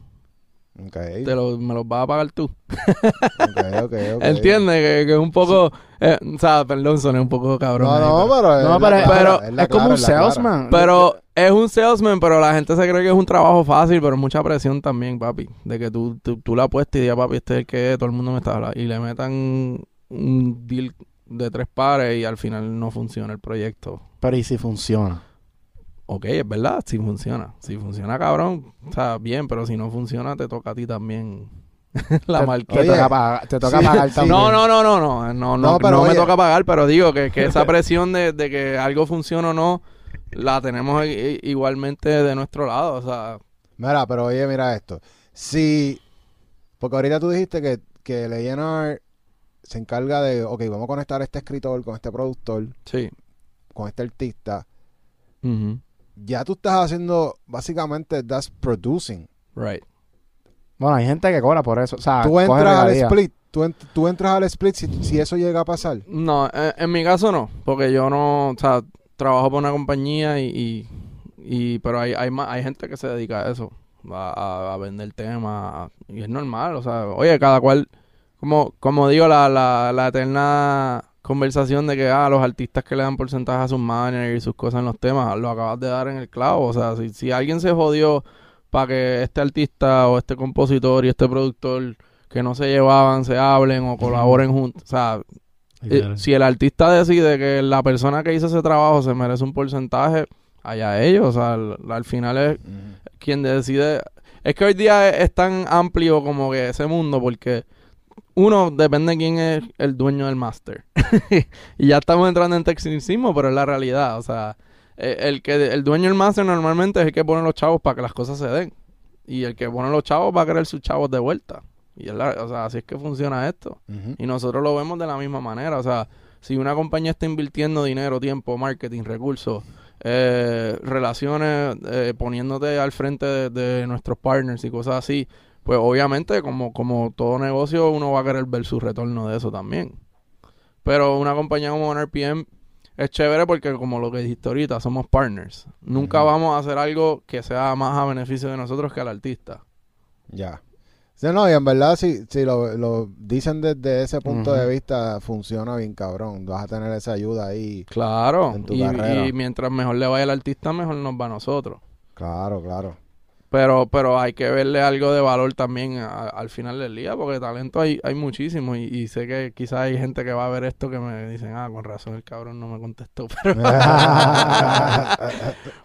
Okay. Te lo, ¿Me los vas a pagar tú? ok, ok, ok. (laughs) ¿Entiendes? Que, que es un poco... eh, o sea, perdón, soné un poco cabrón. No, ahí, no, pero- es la pero, clara, pero es como clara, un salesman. Pero es un salesman, pero la gente se cree que es un trabajo fácil, pero es mucha presión también, papi. De que tú, tú, tú la apuestas y digas, papi, este es el que es, todo el mundo me está hablando. Y le metan un deal de tres pares y al final no funciona el proyecto. Pero ¿y si funciona? ok, es verdad, sí funciona. Si funciona, cabrón, sea, bien, pero si no funciona, te toca a ti también (laughs) la te, marca. te toca pagar, te toca sí, pagar (laughs) sí. también. No, no, no, no, no, no, no, No, pero no me oye- toca pagar, pero digo que, que esa presión de, de que algo funcione o no, la tenemos igualmente de nuestro lado, o sea, Mira, pero oye, mira esto. Si, porque ahorita tú dijiste que, que A&R se encarga de, ok, vamos a conectar a este escritor con este productor, sí. con este artista. Ya tú estás haciendo, básicamente, that's producing. Right. Bueno, hay gente que cobra por eso. O sea, tú entras al split, tú, ent- tú entras al split si, si eso llega a pasar. No, eh, en mi caso no, porque yo no, o sea, trabajo por una compañía y, y, y- pero hay, hay, hay gente que se dedica a eso, a, a- a vender temas, y es normal, o sea, oye, cada cual, como, como digo, la, la, la eterna conversación de que, ah, los artistas que le dan porcentaje a sus managers y sus cosas en los temas, lo acabas de dar en el clavo, o sea, si, si alguien se jodió para que este artista o este compositor y este productor que no se llevaban se hablen o colaboren juntos, o sea, eh, si el artista decide que la persona que hizo ese trabajo se merece un porcentaje, allá ellos. O sea, al, al final es quien decide. Es que hoy día es, es tan amplio como que ese mundo porque uno depende de quién es el dueño del máster. (laughs) y ya estamos entrando en tecnicismo, pero es la realidad. O sea, eh, el que el dueño del máster normalmente es el que pone los chavos para que las cosas se den. Y el que pone los chavos va a querer sus chavos de vuelta. Y es la, o sea, así es que funciona esto. Y nosotros lo vemos de la misma manera. O sea, si una compañía está invirtiendo dinero, tiempo, marketing, recursos, eh, relaciones, eh, poniéndote al frente de, de nuestros partners y cosas así, pues obviamente como, como todo negocio uno va a querer ver su retorno de eso también. Pero una compañía como RPM es chévere porque como lo que dijiste ahorita, somos partners. Nunca vamos a hacer algo que sea más a beneficio de nosotros que al artista. Ya. Sí, no, y en verdad, si, si lo, lo dicen desde ese punto de vista, funciona bien cabrón. Vas a tener esa ayuda ahí. Claro. En tu y, carrera. y mientras mejor le vaya al artista, mejor nos va a nosotros. Claro, claro. Pero, pero hay que verle algo de valor también a- al final del día, porque talento hay, hay muchísimo. Y, sé que quizás hay gente que va a ver esto que me dicen, ah, con razón el cabrón no me contestó. (laughs) Pero,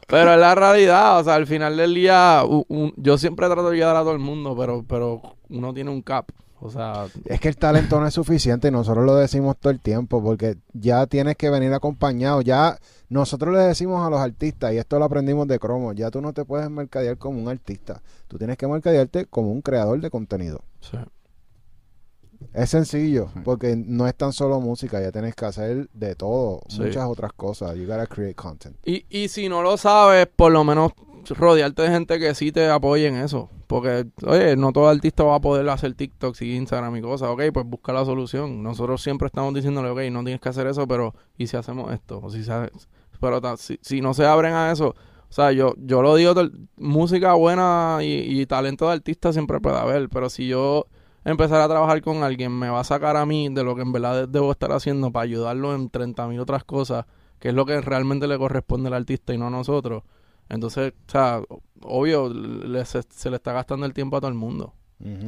pero es la realidad, o sea, al final del día, u- un- yo siempre trato de ayudar a todo el mundo, pero, pero uno tiene un cap. O sea, Es que el talento no es suficiente y nosotros lo decimos todo el tiempo porque ya tienes que venir acompañado. Ya nosotros le decimos a los artistas, y esto lo aprendimos de Cromo, ya tú no te puedes mercadear como un artista. Tú tienes que mercadearte como un creador de contenido. sí. Es sencillo porque no es tan solo música, ya tienes que hacer de todo, Sí. muchas otras cosas. You gotta create content. Y, y si no lo sabes, por lo menos rodearte de gente que sí te apoye en eso. Porque, oye, no todo artista va a poder hacer TikToks y Instagram y cosas. Ok, pues busca la solución. Nosotros siempre estamos diciéndole, ok, no tienes que hacer eso, pero ¿y si hacemos esto? O si se hace- pero si, si no se abren a eso, o sea, yo, yo lo digo, música buena y, y talento de artista siempre puede haber, pero si yo empezar a trabajar con alguien, me va a sacar a mí de lo que en verdad de- debo estar haciendo para ayudarlo en 30 mil otras cosas, que es lo que realmente le corresponde al artista y no a nosotros. Entonces, o sea, obvio, le- se, se le está gastando el tiempo a todo el mundo.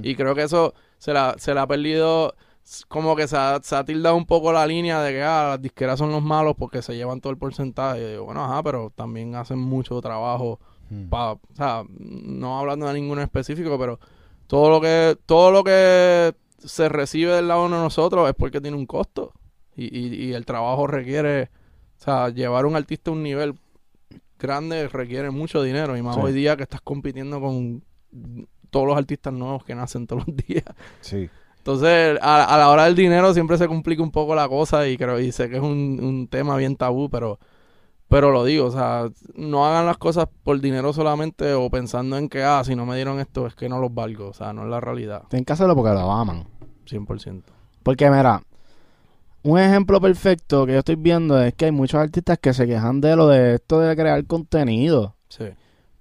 Y creo que eso se la, se le ha perdido, como que se ha, se ha tildado un poco la línea de que ah, las disqueras son los malos porque se llevan todo el porcentaje. Y digo, bueno, ajá, pero también hacen mucho trabajo o sea, no hablando de ninguno específico, pero todo lo que todo lo que se recibe del lado de nosotros es porque tiene un costo y, y, y el trabajo requiere, o sea, llevar un artista a un nivel grande requiere mucho dinero y más Sí. hoy día que estás compitiendo con todos los artistas nuevos que nacen todos los (laughs) días. Sí. Entonces, a, a la hora del dinero siempre se complica un poco la cosa y creo y sé que es un, un tema bien tabú, pero pero lo digo, o sea, no hagan las cosas por dinero solamente o pensando en que, ah, si no me dieron esto es que no los valgo. O sea, no es la realidad, Tienen que hacerlo porque lo aman. 100%. Porque mira, un ejemplo perfecto que yo estoy viendo es que hay muchos artistas que se quejan de lo de esto de crear contenido. Sí.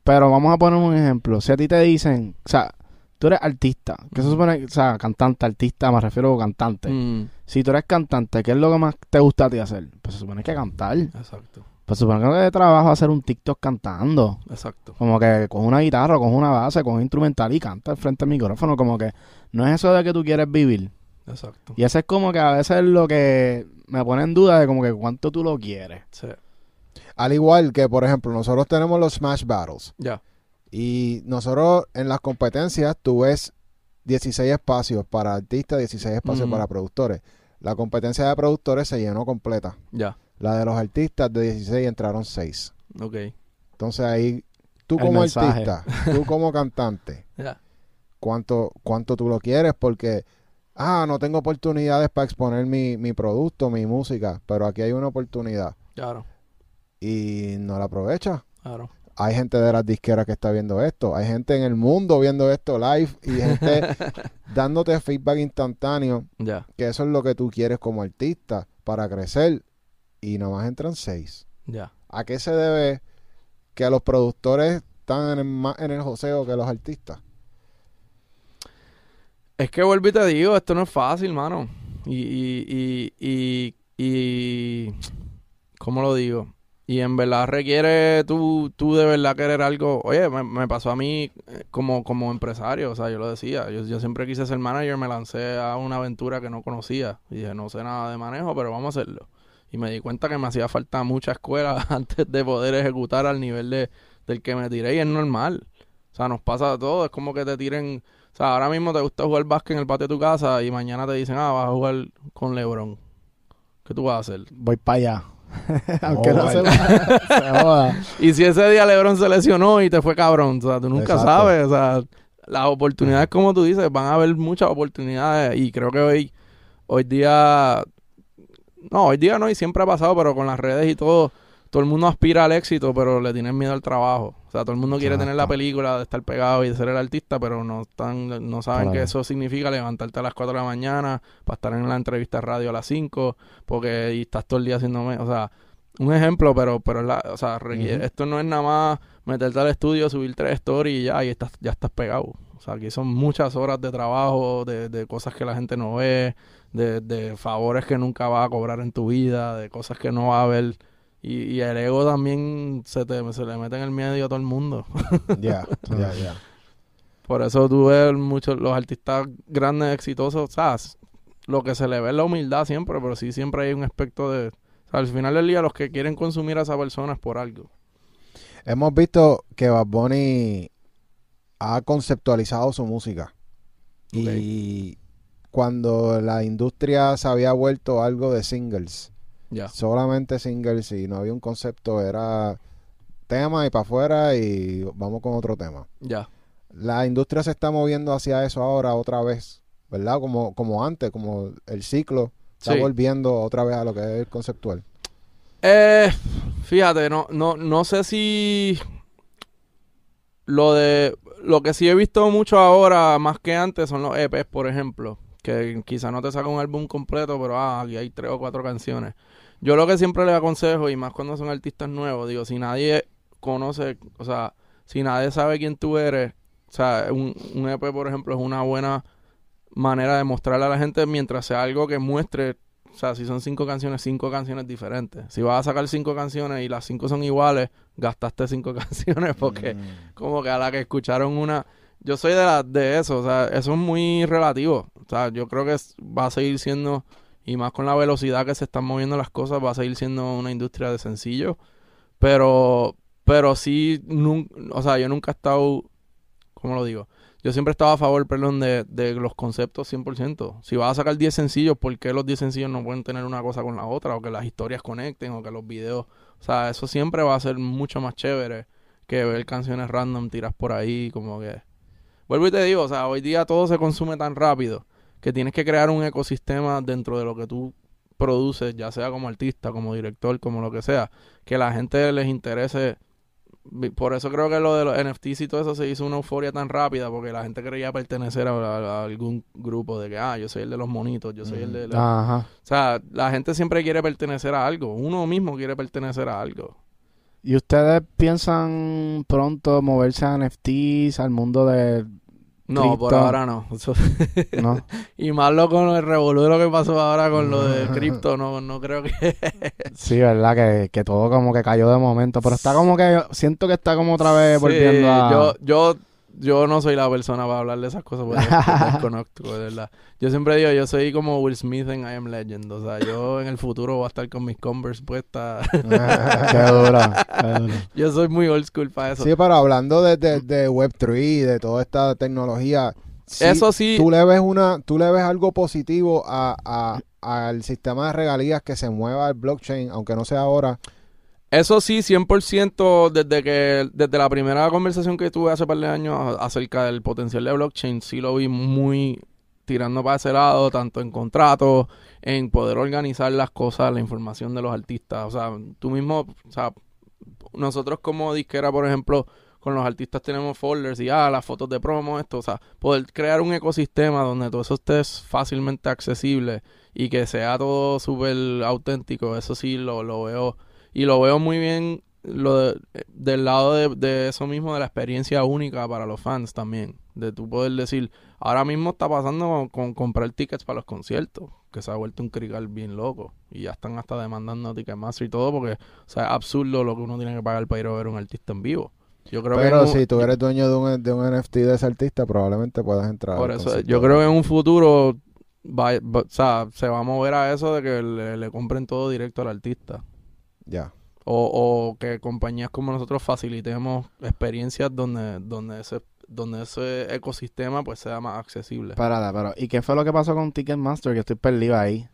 Pero vamos a poner un ejemplo. Si a ti te dicen, o sea, tú eres artista, que se supone, o sea, cantante, artista, me refiero a cantante. Mm, Si tú eres cantante, ¿qué es lo que más te gusta a ti hacer? Pues se supone que cantar. exacto, Pues se supone que no te trabajo hacer un TikTok cantando. exacto. Como que con una guitarra, con una base, con un instrumental y canta al frente del micrófono. Como que no es eso de que tú quieres vivir. Exacto. Y eso es como que a veces lo que me pone en duda de como que cuánto tú lo quieres. Sí. Al igual que, por ejemplo, nosotros tenemos los Smash Battles. Ya. Y nosotros en las competencias tú ves 16 espacios para artistas, 16 espacios para productores. La competencia de productores se llenó completa. Ya. La de los artistas de 16 entraron 6. Ok. Entonces ahí, tú El como mensaje. artista, tú como cantante, (laughs) Ya. cuánto, cuánto tú lo quieres, porque, ah, no tengo oportunidades para exponer mi, mi producto, mi música, pero aquí hay una oportunidad Claro. y no la aprovecha. Claro. Hay gente de las disqueras que está viendo esto, hay gente en el mundo viendo esto live y gente (laughs) dándote feedback instantáneo, Ya. que eso es lo que tú quieres como artista para crecer y nomás entran seis. Ya. ¿A qué se debe que los productores están en el, más en el joseo que los artistas? Es que vuelvo y te digo, esto no es fácil, mano. Y, y, y, y, y ¿cómo lo digo? Y en verdad requiere tú, tú de verdad querer algo. Oye, me, me pasó a mí eh, como, como empresario, o sea, yo lo decía. Yo, siempre quise ser manager, me lancé a una aventura que no conocía. Y dije, no sé nada de manejo, pero vamos a hacerlo. Y me di cuenta que me hacía falta mucha escuela (laughs) antes de poder ejecutar al nivel de, del que me tiré. Y es normal. O sea, nos pasa a todos. Es como que te tiren o sea, ahora mismo te gusta jugar básquet en el patio de tu casa y mañana te dicen, ah, vas a jugar con LeBron. ¿Qué tú vas a hacer? Voy para allá. (laughs) Aunque no se, se (laughs) joda. Y si ese día LeBron se lesionó y te fue cabrón, o sea, tú nunca Exacto. sabes. O sea, las oportunidades, como tú dices, van a haber muchas oportunidades y creo que hoy, hoy día, no, hoy día no y siempre ha pasado, pero con las redes y todo, todo el mundo aspira al éxito, pero le tienen miedo al trabajo. O sea, todo el mundo quiere tener la película de estar pegado y de ser el artista, pero no están, no saben Claro. que eso significa levantarte a las 4 de la mañana para estar en la entrevista de radio a las 5, porque y estás todo el día haciéndome, o sea, un ejemplo, pero, pero la, o sea, requiere- esto no es nada más meterte al estudio, subir tres stories y ya, y estás, ya estás pegado. O sea, aquí son muchas horas de trabajo, de, de cosas que la gente no ve, de, de favores que nunca vas a cobrar en tu vida, de cosas que no va a ver. Y, y el ego también se, te, se le mete en el medio a todo el mundo. Ya, ya, (laughs) ya. Por eso tú ves muchos, los artistas grandes, exitosos, o sea, s- lo que se le ve es la humildad siempre, pero sí siempre hay un aspecto de... O sea, al final del día los que quieren consumir a esa persona es por algo. Hemos visto que Bad Bunny ha conceptualizado su música. Y cuando la industria se había vuelto algo de singles, Ya. solamente singles y no había un concepto, era tema y para afuera y vamos con otro tema. Ya. La industria se está moviendo hacia eso ahora otra vez, ¿verdad? Como, como antes, como el ciclo está Sí. volviendo otra vez a lo que es el conceptual. Eh, fíjate, no, no, no sé si lo de lo que sí he visto mucho ahora, más que antes, son los EPs, por ejemplo. Que quizá no te saca un álbum completo, pero ah, aquí hay tres o cuatro canciones. Yo lo que siempre les aconsejo, y más cuando son artistas nuevos, digo, si nadie conoce, o sea, si nadie sabe quién tú eres, o sea, un, un EP, por ejemplo, es una buena manera de mostrarle a la gente mientras sea algo que muestre o sea, si son cinco canciones, cinco canciones diferentes. Si vas a sacar cinco canciones y las cinco son iguales, gastaste cinco (laughs) canciones porque Mm. como que a la que escucharon una... Yo soy de, la, de eso, o sea, eso es muy relativo. O sea, yo creo que va a seguir siendo, y más con la velocidad que se están moviendo las cosas, va a seguir siendo una industria de sencillo. Pero, pero sí, o sea, yo nunca he estado, ¿cómo lo digo? Yo siempre estaba a favor, perdón, de, de los conceptos 100%. Si vas a sacar 10 sencillos, ¿por qué los 10 sencillos no pueden tener una cosa con la otra? O que las historias conecten, o que los videos... O sea, eso siempre va a ser mucho más chévere que ver canciones random tiras por ahí, como que... Vuelvo y te digo, o sea, hoy día todo se consume tan rápido que tienes que crear un ecosistema dentro de lo que tú produces, ya sea como artista, como director, como lo que sea, que la gente les interese. Por eso creo que lo de los NFTs y todo eso se hizo una euforia tan rápida, porque la gente quería pertenecer a, a- a algún grupo de que, ah, yo soy el de los monitos, yo soy el de... la-". Ajá. O sea, la gente siempre quiere pertenecer a algo, uno mismo quiere pertenecer a algo. ¿Y ustedes piensan pronto moverse a NFTs, al mundo de... No, por ahora no. Eso- (laughs) ¿No? y más lo con el revolú de lo que pasó ahora con lo de (laughs) cripto, no, no creo que... (laughs) Sí, ¿verdad? Que, que todo como que cayó de momento. Pero está como que... Siento que está como otra vez Sí, volviendo a... Yo, yo, yo no soy la persona para hablar de esas cosas porque desconozco, de verdad. Yo siempre digo, yo soy como Will Smith en I Am Legend. O sea, yo en el futuro voy a estar con mis Converse puestas. (laughs) qué dura, qué dura. yo soy muy old school para eso. Sí, pero hablando de, de, de Web3, de toda esta tecnología, sí, Eso sí. tú le ves una, tú le ves algo positivo a, a- al sistema de regalías que se mueva el blockchain, aunque no sea ahora. Eso sí, 100% desde que desde la primera conversación que tuve hace par de años acerca del potencial de blockchain, sí lo vi muy tirando para ese lado, tanto en contratos, en poder organizar las cosas, la información de los artistas. O sea, tú mismo, o sea, nosotros como disquera, por ejemplo, con los artistas tenemos folders y ah, las fotos de promo, esto, o sea, poder crear un ecosistema donde todo eso esté fácilmente accesible y que sea todo súper auténtico, eso sí lo, lo veo y lo veo muy bien lo de- del lado de, de eso mismo de la experiencia única para los fans también. De tú poder decir ahora mismo está pasando con, con comprar tickets para los conciertos que se ha vuelto un crical bien loco. Y ya están hasta demandando Ticketmaster y todo porque o sea es absurdo lo que uno tiene que pagar para ir a ver un artista en vivo. Yo creo pero que un- si tú eres dueño de un, de un NFT de ese artista, probablemente puedas entrar. por eso yo creo que en un futuro va, va- o sea, se va a mover a eso de que le, le compren todo directo al artista Ya. o, o que compañías como nosotros facilitemos experiencias donde donde ese donde ese ecosistema pues sea más accesible. Espérate, pero ¿y qué fue lo que pasó con Ticketmaster? Que estoy perdido ahí.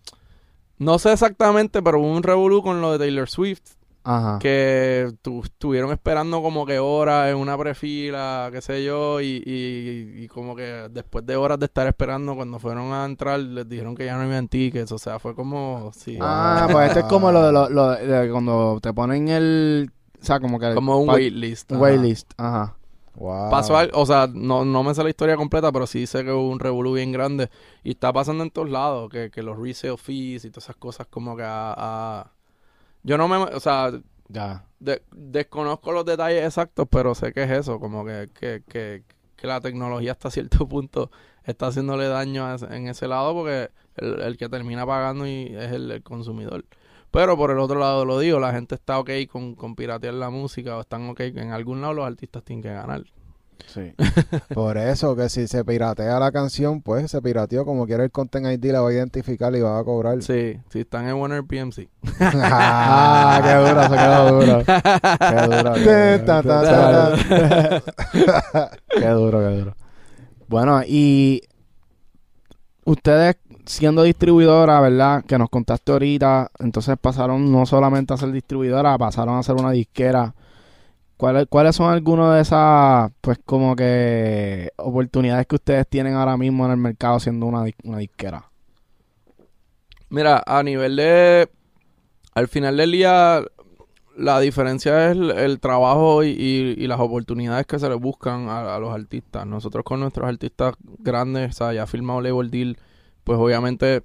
No sé exactamente, pero hubo un revolú con lo de Taylor Swift Ajá. que tu- estuvieron esperando como que horas en una prefila, qué sé yo, y, y, y como que después de horas de estar esperando, cuando fueron a entrar, les dijeron que ya no habían tickets, o sea, fue como, sí, Ah, pues esto es como lo de, lo, lo de cuando te ponen el... O sea, como que... como un waitlist. ajá. waitlist. Ajá. Wow. Pasó algo, o sea, no, no me sé la historia completa, pero sí sé que hubo un revolú bien grande y está pasando en todos lados, que, que los resale fees y todas esas cosas como que a... a- Yo no me, o sea, Ya. de- desconozco los detalles exactos, pero sé que es eso, como que, que, que, que la tecnología hasta cierto (laughs) punto está haciéndole daño a en ese lado porque el, el que termina pagando y es el, el consumidor. Pero por el otro lado lo digo, la gente está ok con, con piratear la música o están ok, en algún lado los artistas tienen que ganar. Sí. (laughs) Por eso que si se piratea la canción, pues se pirateó como quiera el Content ID, la va a identificar y va a cobrar. Sí, si están en Warner PM, sí. (laughs) Ah, qué duro, se quedó duro. Qué duro. (laughs) Qué duro, qué duro. Bueno, y ustedes siendo distribuidora, ¿verdad? Que nos contaste ahorita, entonces pasaron no solamente a ser distribuidora, pasaron a ser una disquera. ¿Cuáles, ¿Cuáles son algunas de esas, pues como que, oportunidades que ustedes tienen ahora mismo en el mercado siendo una, una disquera? Mira, a nivel de... Al final del día, la diferencia es el, trabajo y, y- las oportunidades que se les buscan a, a los artistas. Nosotros con nuestros artistas grandes, o sea, ya firmado label deal, pues obviamente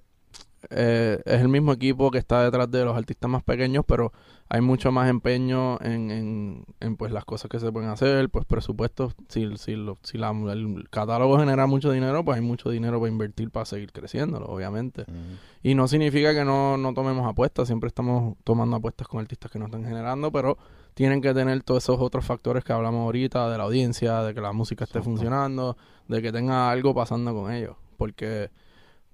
eh, es el mismo equipo que está detrás de los artistas más pequeños, pero hay mucho más empeño en, en, en, pues las cosas que se pueden hacer, pues presupuestos, si, si, lo- si la- el catálogo genera mucho dinero, pues hay mucho dinero para invertir para seguir creciéndolo, obviamente. Y no significa que no, no tomemos apuestas, siempre estamos tomando apuestas con artistas que no están generando, pero tienen que tener todos esos otros factores que hablamos ahorita, de la audiencia, de que la música esté Exacto. funcionando, de que tenga algo pasando con ellos. Porque,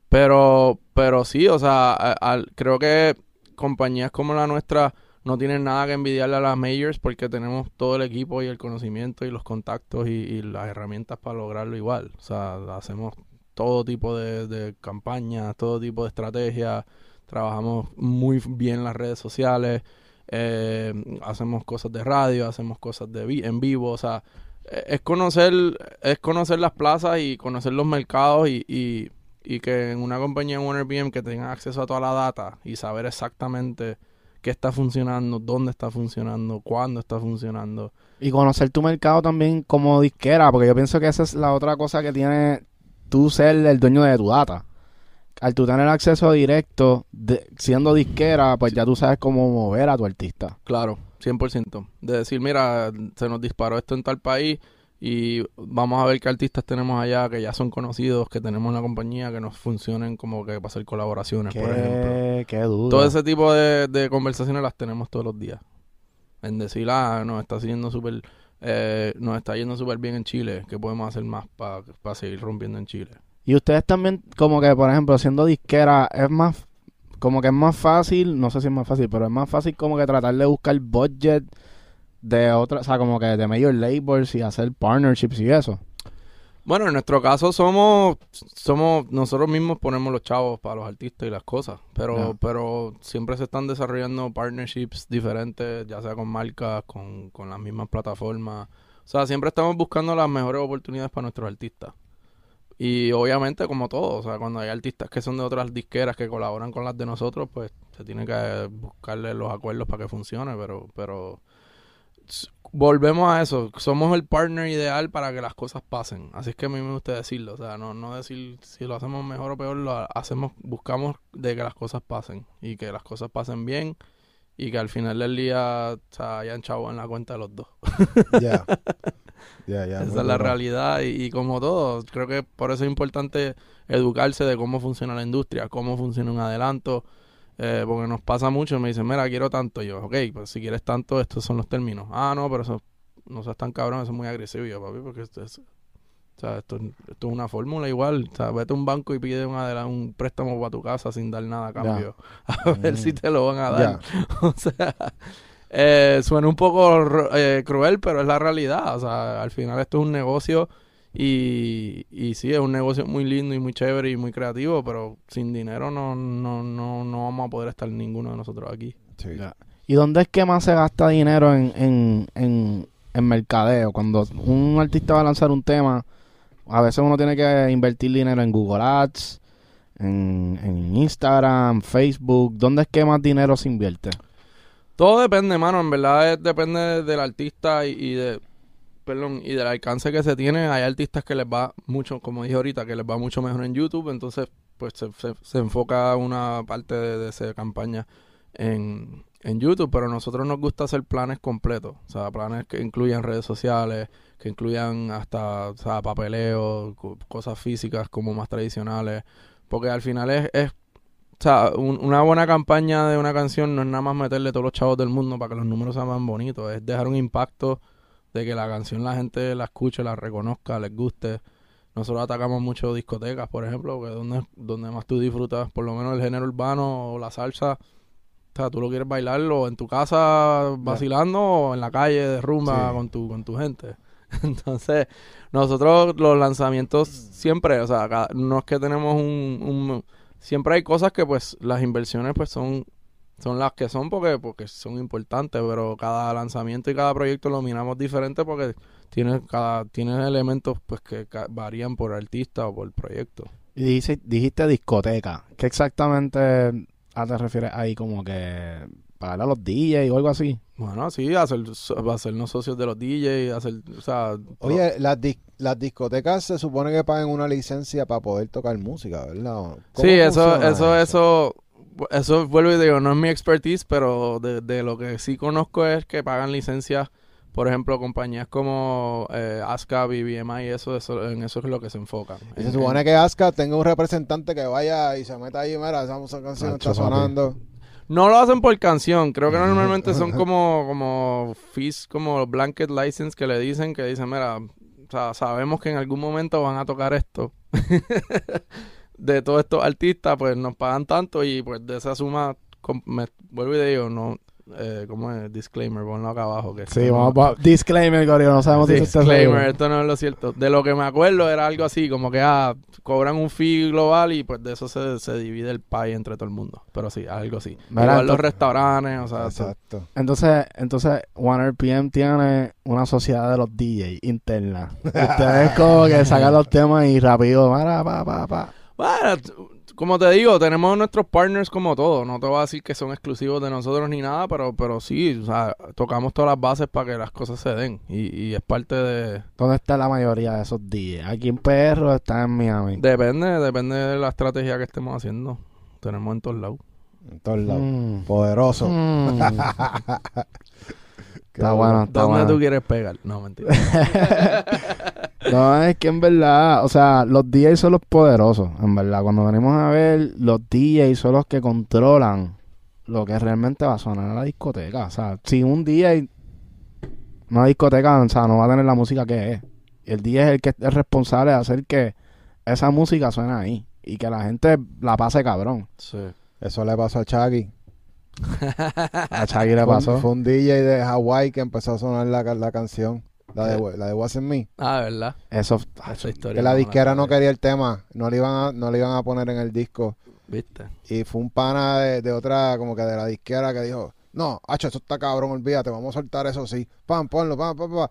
pero, pero sí, o sea, a- al- creo que compañías como la nuestra no tienen nada que envidiarle a las majors porque tenemos todo el equipo y el conocimiento y los contactos y, las herramientas para lograrlo igual. O sea, hacemos todo tipo de, campañas, todo tipo de estrategias, trabajamos muy bien las redes sociales, eh, hacemos cosas de radio, hacemos cosas de en vivo, o sea, eh, es conocer, es conocer las plazas y conocer los mercados y, y, y que en una compañía en Warner BM que tenga acceso a toda la data y saber exactamente qué está funcionando, dónde está funcionando, cuándo está funcionando. Y conocer tu mercado también como disquera, porque yo pienso que esa es la otra cosa que tiene tú ser el dueño de tu data. Al tú tener acceso directo, de- siendo disquera, pues ya tú sabes cómo mover a tu artista. Claro, 100%. De decir, mira, se nos disparó esto en tal país y vamos a ver qué artistas tenemos allá que ya son conocidos, que tenemos en la compañía, que nos funcionen como que para hacer colaboraciones, por ejemplo. Qué, qué duro. Todo ese tipo de, de conversaciones las tenemos todos los días. En decir, ah, no, está siendo súper eh, nos está yendo súper bien en Chile, que podemos hacer más para seguir rompiendo en Chile. Y ustedes también, como que, por ejemplo, siendo disquera, es más, como que es más fácil, no sé si es más fácil, pero es más fácil como que tratar de buscar budget de otras, o sea, como que de major labels y hacer partnerships y eso. Bueno, en nuestro caso somos, somos, nosotros mismos ponemos los chavos para los artistas y las cosas, pero, pero siempre se están desarrollando partnerships diferentes, ya sea con marcas, con, con las mismas plataformas. O sea, siempre estamos buscando las mejores oportunidades para nuestros artistas. Y obviamente, como todo, o sea, cuando hay artistas que son de otras disqueras que colaboran con las de nosotros, pues se tiene que buscarle los acuerdos para que funcione, pero, pero volvemos a eso, somos el partner ideal para que las cosas pasen. Así es que a mí me gusta decirlo, o sea, no, no decir si lo hacemos mejor o peor, lo ha- hacemos, buscamos de que las cosas pasen y que las cosas pasen bien y que al final del día o sea, hayan chavos en la cuenta de los dos. Ya. (laughs) Ya, ya. Esa es la realidad y, y como todo, creo que por eso es importante educarse de cómo funciona la industria, cómo funciona un adelanto, eh, porque nos pasa mucho, me dicen, mira, quiero tanto, Y yo, ok, pues si quieres tanto, estos son los términos. Ah, no, pero eso no seas tan cabrón, eso es muy agresivo, Y yo, papi, porque esto es, o sea, esto, esto es una fórmula igual, o sea, vete a un banco y pide un, adela- un préstamo para tu casa sin dar nada a cambio, (laughs) a ver Mm. si te lo van a dar. (laughs) O sea, eh, suena un poco eh, cruel, pero es la realidad. O sea, al final esto es un negocio y, y sí, es un negocio muy lindo y muy chévere y muy creativo, pero sin dinero no, no, no, no vamos a poder estar ninguno de nosotros aquí. Sí. Ya. ¿Y dónde es que más se gasta dinero en, en, en, en mercadeo? Cuando un artista va a lanzar un tema, a veces uno tiene que invertir dinero en Google Ads, en, en Instagram, Facebook. ¿Dónde es que más dinero se invierte? Todo depende, mano. En verdad es- depende del artista y, y de perdón, y del alcance que se tiene. Hay artistas que les va mucho, como dije ahorita, que les va mucho mejor en YouTube. Entonces, pues se, se- enfoca una parte de, de esa campaña en, en YouTube. Pero a nosotros nos gusta hacer planes completos. O sea, planes que incluyan redes sociales, que incluyan hasta o sea, papeleo, co- cosas físicas como más tradicionales. Porque al final es, es o sea, un- una buena campaña de una canción no es nada más meterle todos los chavos del mundo para que los números sean más bonitos, es dejar un impacto de que la canción la gente la escuche, la reconozca, les guste. Nosotros atacamos mucho discotecas, por ejemplo, que donde, donde más tú disfrutas, por lo menos el género urbano o la salsa. O sea, tú lo quieres bailarlo en tu casa vacilando o en la calle de rumba Sí. con tu con tu gente. (laughs) Entonces, nosotros los lanzamientos siempre, o sea, no es que tenemos un, un- siempre hay cosas que pues las inversiones pues son son las que son porque porque son importantes, pero cada lanzamiento y cada proyecto lo miramos diferente porque tiene cada tiene elementos pues que ca- varían por artista o por proyecto. Y dijiste, dijiste discoteca. ¿Qué exactamente a te refieres ahí? Como que pagar a los DJs o algo así. Bueno, sí, hacer, hacernos socios de los DJs, hacer, o sea, Oye, las, dis- las discotecas se supone que pagan una licencia para poder tocar música, ¿verdad? ¿Cómo Sí, eso, eso, eso, eso, vuelvo y digo, no es mi expertise, pero de, de lo que sí conozco es que pagan licencias, por ejemplo, compañías como eh, ASCAP y BMI, eso, eso, en eso es lo que se enfocan. Y se supone que Aska tenga un representante que vaya y se meta ahí, mira, esa canción está sonando. No lo hacen por canción, creo que normalmente son (laughs) como, como fees, como blanket license que le dicen, que dicen, mira, o sea, sabemos que en algún momento van a tocar esto. (laughs) de todos estos artistas, pues nos pagan tanto y pues de esa suma, me, vuelvo y digo, no, eh, ¿cómo es? Disclaimer, ponlo acá abajo. Que Sí, esto no- vamos a... (laughs) Disclaimer, Corio, no sabemos Disclaimer, esto no es lo cierto. De lo que me acuerdo era algo así, como que ah, cobran un fee global y pues de eso se, se divide el pie entre todo el mundo. Pero sí, algo así. Mira, Igual los restaurantes, o sea, to- Exacto. Entonces, entonces, OneRPM tiene una sociedad de los DJs interna. (laughs) Ustedes como que sacan los temas y rápido, para, pa, pa, pa. Bueno, como te digo, tenemos nuestros partners como todo. No te voy a decir que son exclusivos de nosotros ni nada, pero, pero sí, o sea, tocamos todas las bases para que las cosas se den. Y, y es parte de... ¿Dónde está la mayoría de esos DJs? Aquí en PR o está en Miami. Depende, depende de la estrategia que estemos haciendo. Tenemos en todos lados. En todos lados. Mm. Poderoso. Mm. (laughs) Está bueno, está ¿Dónde bueno. tú quieres pegar? No, mentira. (laughs) No, es que en verdad, o sea, los DJs son los poderosos, en verdad. Cuando venimos a ver, los DJs son los que controlan lo que realmente va a sonar en la discoteca. O sea, si un DJ, una discoteca, o sea, no va a tener la música que es. Y el DJ es el que es responsable de hacer que esa música suene ahí. Y que la gente la pase cabrón. Sí. Eso le pasó a Chaggy. (laughs) A Chaggy le Fue un- pasó. Fue un DJ de Hawaii que empezó a sonar la, la canción. La de, la de Wasn't Me. Ah, ¿verdad? Eso, Esa historia. Que la no disquera no quería el tema. No le iban a, no le iban a poner en el disco. ¿Viste? Y fue un pana de, de otra, como que de la disquera que dijo, no, hacho, eso está cabrón, olvídate, vamos a soltar eso sí. Pam, ponlo, pam, pam, pam.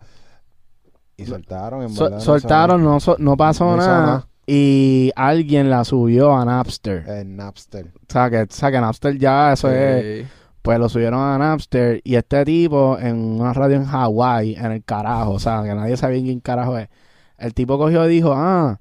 Y soltaron, en soltaron, no, so- no pasó nada. nada. Y alguien la subió a Napster. En Napster. O sea, que, o sea, que Napster ya, eso es. Pues lo subieron a Napster. Y este tipo, en una radio en Hawái, en el carajo, o sea, que nadie sabía quién carajo es. El tipo cogió y dijo, ah,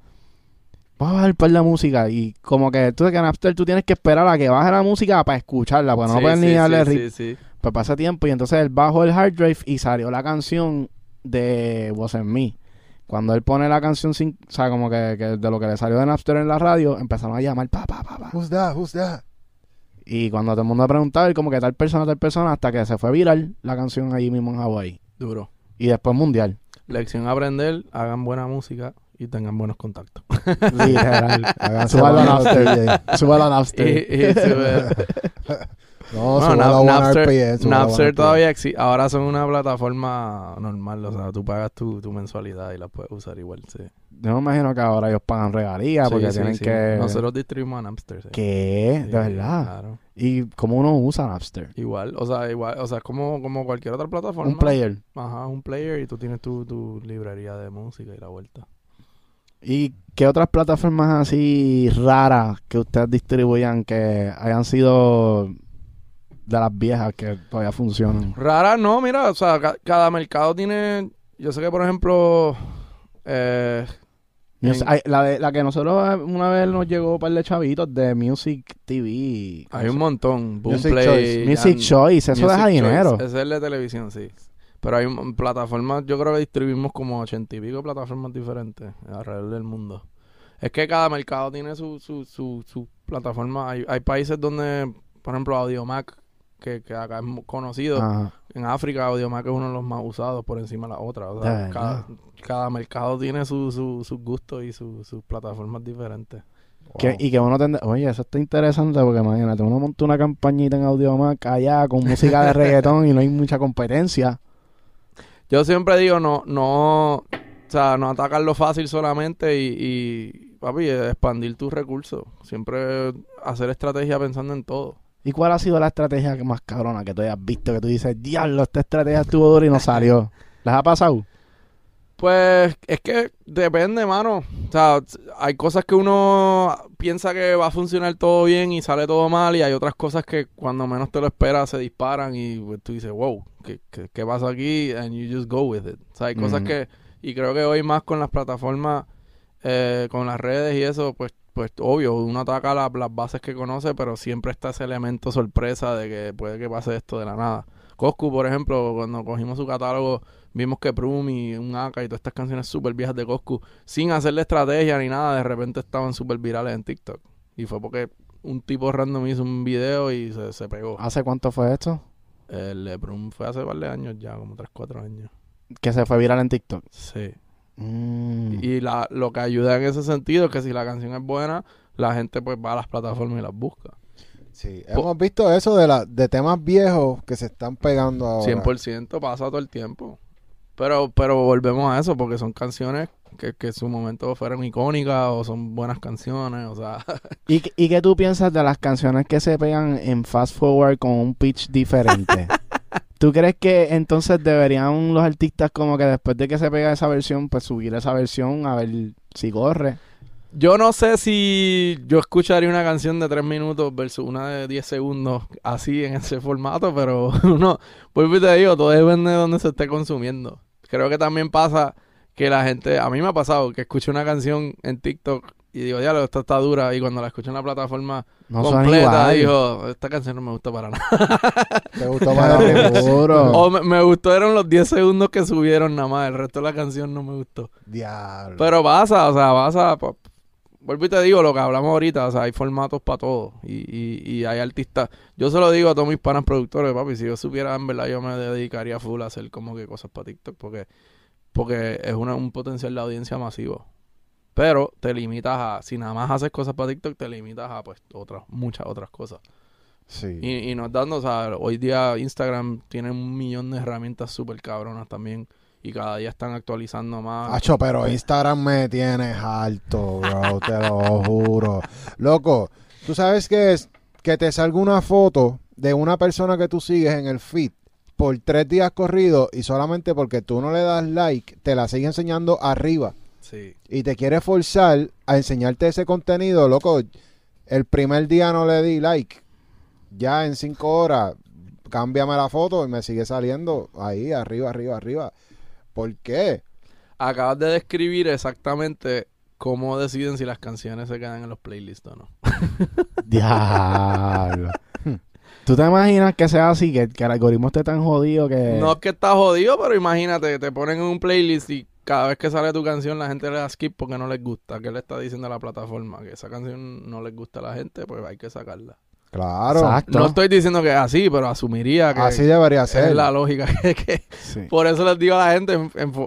vamos a bajar par de música. Y como que tú que Napster tú tienes que esperar a que baje la música para escucharla, porque no Sí, puedes sí, ni darle sí, sí, sí. Pues pasa tiempo y entonces él bajó el hard drive y salió la canción de Wasn't Me. Cuando él pone la canción sin, o sea, como que, que de lo que le salió de Napster en la radio, empezaron a llamar pa, pa, pa, pa. Who's that? Who's that? Y cuando todo el mundo preguntaba, él como que tal persona, tal persona, hasta que se fue viral la canción allí mismo en Hawái. Duro. Y después mundial. Lección a aprender, hagan buena música y tengan buenos contactos. Literal. (laughs) (laughs) Súbalo a Napster. Súbalo a Napster. No, a Nap- Napster, Napster todavía existe. Ahora son una plataforma normal. O sea, tú pagas tu, tu mensualidad y la puedes usar igual. Sí. Yo me imagino que ahora ellos pagan regalías Sí, porque sí, tienen sí. que... Nosotros distribuimos a Napster. ¿Qué? ¿De verdad? Claro. ¿Y cómo uno usa Napster? Igual, o sea, igual, o sea, es como, como cualquier otra plataforma. Un player. Ajá, un player y tú tienes tu, tu librería de música y la vuelta. ¿Y qué otras plataformas así raras que ustedes distribuyan que hayan sido de las viejas que todavía funcionan? Rara, no, mira, o sea, ca- cada mercado tiene. Yo sé que, por ejemplo, eh, hay- la, de, la que nosotros eh, una vez nos llegó un par de chavitos de Music TV. hay un montón. Music Choice. Music Choice, eso Music deja Choice. dinero. Ese es el de televisión, sí. Pero hay un- plataformas, yo creo que distribuimos como ochenta y pico plataformas diferentes alrededor del mundo. Es que cada mercado tiene su, su, su, su plataforma. Hay, hay países donde, por ejemplo, Audiomac, que, que acá es conocido. Ajá. En África, Audiomac es uno de los más usados por encima de la otra. O sea, De cada, cada mercado tiene su- su- sus gustos y su- sus plataformas diferentes. Que- y que uno tendrá... Oye, eso está interesante porque imagínate, uno monta una campañita en Audiomack allá con música de (laughs) reggaetón y no hay mucha competencia. Yo siempre digo, no, no, o sea, no atacarlo fácil solamente y, y, papi, expandir tus recursos. Siempre hacer estrategia pensando en todo. ¿Y cuál ha sido la estrategia que más cabrona que tú hayas visto? Que tú dices, diablo, esta estrategia estuvo dura y no salió. (laughs) ¿Les ha pasado? Pues es que depende, mano. O sea, hay cosas que uno piensa que va a funcionar todo bien y sale todo mal y hay otras cosas que cuando menos te lo esperas se disparan y pues, tú dices, wow, ¿qué, qué, qué pasa aquí? And you just go with it. O sea, hay cosas que, y creo que hoy más con las plataformas, eh, con las redes y eso, pues pues obvio, uno ataca la- las bases que conoce, pero siempre está ese elemento sorpresa de que puede que pase esto de la nada. Coscu, por ejemplo, cuando cogimos su catálogo, vimos que Prum y un Aka y todas estas canciones súper viejas de Coscu, sin hacerle estrategia ni nada, de repente estaban súper virales en TikTok. Y fue porque un tipo random hizo un video y se, se pegó. ¿Hace cuánto fue esto? El de Prum fue hace varios años ya, como 3, 4 años. Que se fue viral en TikTok. Sí. Mm. Y la, lo que ayuda en ese sentido es que si la canción es buena, la gente pues va a las plataformas y las busca. Sí, hemos visto eso de, la, de temas viejos que se están pegando ahora. 100% pasa todo el tiempo. Pero, pero volvemos a eso, porque son canciones que, que en su momento fueron icónicas o son buenas canciones, o sea... (laughs) ¿Y, qué- ¿Y qué tú piensas de las canciones que se pegan en fast forward con un pitch diferente? (laughs) (laughs) ¿Tú crees que entonces deberían los artistas como que después de que se pega esa versión, pues subir esa versión a ver si corre? Yo no sé si yo escucharía una canción de 3 minutos versus una de 10 segundos así en ese formato, pero (laughs) no, vuelvo y te digo, todo depende de dónde se esté consumiendo. Creo que también pasa que la gente, a mí me ha pasado que escucho una canción en TikTok y digo, diablo, esta está dura, y cuando la escucho en la plataforma No completa, digo, esta canción no me gusta para nada. ¿Te gustó remix? (laughs) Seguro. O me, me gustaron los 10 segundos que subieron nada más, el resto de la canción no me gustó. Diablo. Pero pasa, o sea, pasa. pa- vuelvo y te digo lo que hablamos ahorita, o sea, hay formatos para todo y, y, y hay artistas. Yo se lo digo a todos mis panas productores, papi, si yo supiera en verdad yo me dedicaría full a hacer como que cosas para TikTok porque porque es una, un potencial de audiencia masivo. Pero te limitas a, si nada más haces cosas para TikTok, te limitas a pues otras, muchas otras cosas. Sí. Y, y nos dando, o sea, hoy día Instagram tiene un millón de herramientas súper cabronas también. Y cada día están actualizando más. Hacho, pero Instagram me tienes alto, bro, te lo juro. Loco, tú sabes que es que te salga una foto de una persona que tú sigues en el feed por tres días corridos y solamente porque tú no le das like, te la sigue enseñando arriba Sí. y te quiere forzar a enseñarte ese contenido, loco. El primer día no le di like. Ya en cinco horas, cámbiame la foto y me sigue saliendo ahí, arriba, arriba, arriba. ¿Por qué? Acabas de describir exactamente cómo deciden si las canciones se quedan en los playlists o no. (laughs) Diablo. (laughs) ¿Tú te imaginas que sea así, que, que el algoritmo esté tan jodido que... No es que está jodido, pero imagínate, te ponen en un playlist y cada vez que sale tu canción la gente le da skip porque no les gusta. ¿Qué le está diciendo a la plataforma? Que esa canción no les gusta a la gente, pues hay que sacarla. Claro. Exacto. No estoy diciendo que es así, pero asumiría que Así debería es ser. la lógica. (laughs) que- que- Sí. por eso les digo a la gente,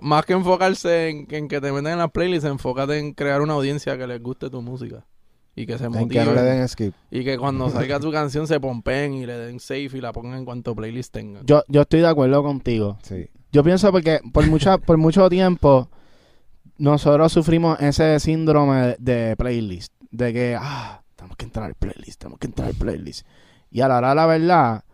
más que enfocarse en, en que te metan en las playlists, enfócate en crear una audiencia que les guste tu música. Y que se En motive. que no le den skip. Y que cuando salga tu canción se pompeen y le den save y la pongan en cuanto playlist tengan. Yo, yo estoy de acuerdo contigo. Sí. Yo pienso porque por mucha, por mucho tiempo nosotros sufrimos ese síndrome de, de playlist. De que, ah, tenemos que entrar al playlist, tenemos que entrar al playlist. Y a la hora de la verdad,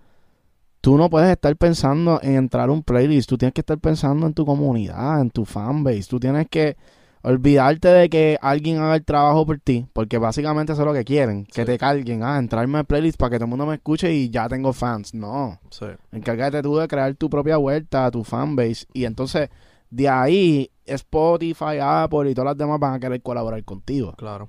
tú no puedes estar pensando en entrar a un playlist. Tú tienes que estar pensando en tu comunidad, en tu fanbase. Tú tienes que olvidarte de que alguien haga el trabajo por ti. Porque básicamente eso es lo que quieren. Que Sí. te carguen, ah, entrarme al playlist para que todo el mundo me escuche y ya tengo fans. No. Sí. Encárgate tú de crear tu propia vuelta, tu fanbase. Y entonces, de ahí, Spotify, Apple y todas las demás van a querer colaborar contigo. Claro.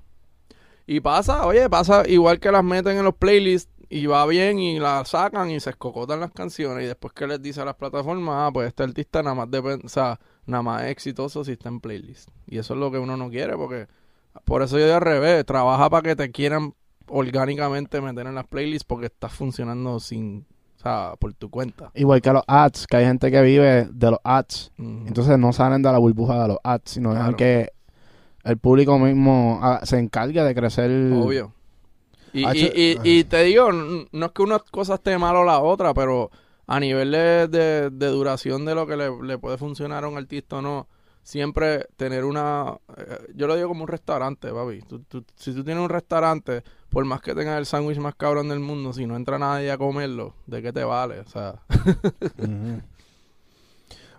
Y pasa, oye, pasa igual que las meten en los playlists y va bien y las sacan y se escocotan las canciones y después que les dice a las plataformas, ah, pues este artista nada más depende, o sea, nada más es exitoso si está en playlist. Y eso es lo que uno no quiere porque por eso yo de al revés, trabaja para que te quieran orgánicamente meter en las playlists porque estás funcionando sin, o sea, por tu cuenta. Igual que los ads, que hay gente que vive de los ads. Entonces no salen de la burbuja de los ads, sino dejan que el público mismo ah, se encargue de crecer. Obvio. Y, Ah, y, y- y te digo, no es que una cosa esté mal o la otra, pero a nivel de, de- duración de lo que le, le puede funcionar a un artista o no, siempre tener una... eh, yo lo digo como un restaurante, papi. Tú- tú- si tú tienes un restaurante, por más que tengas el sándwich más cabrón del mundo, si no entra nadie a comerlo, ¿de qué te vale? O sea. (laughs)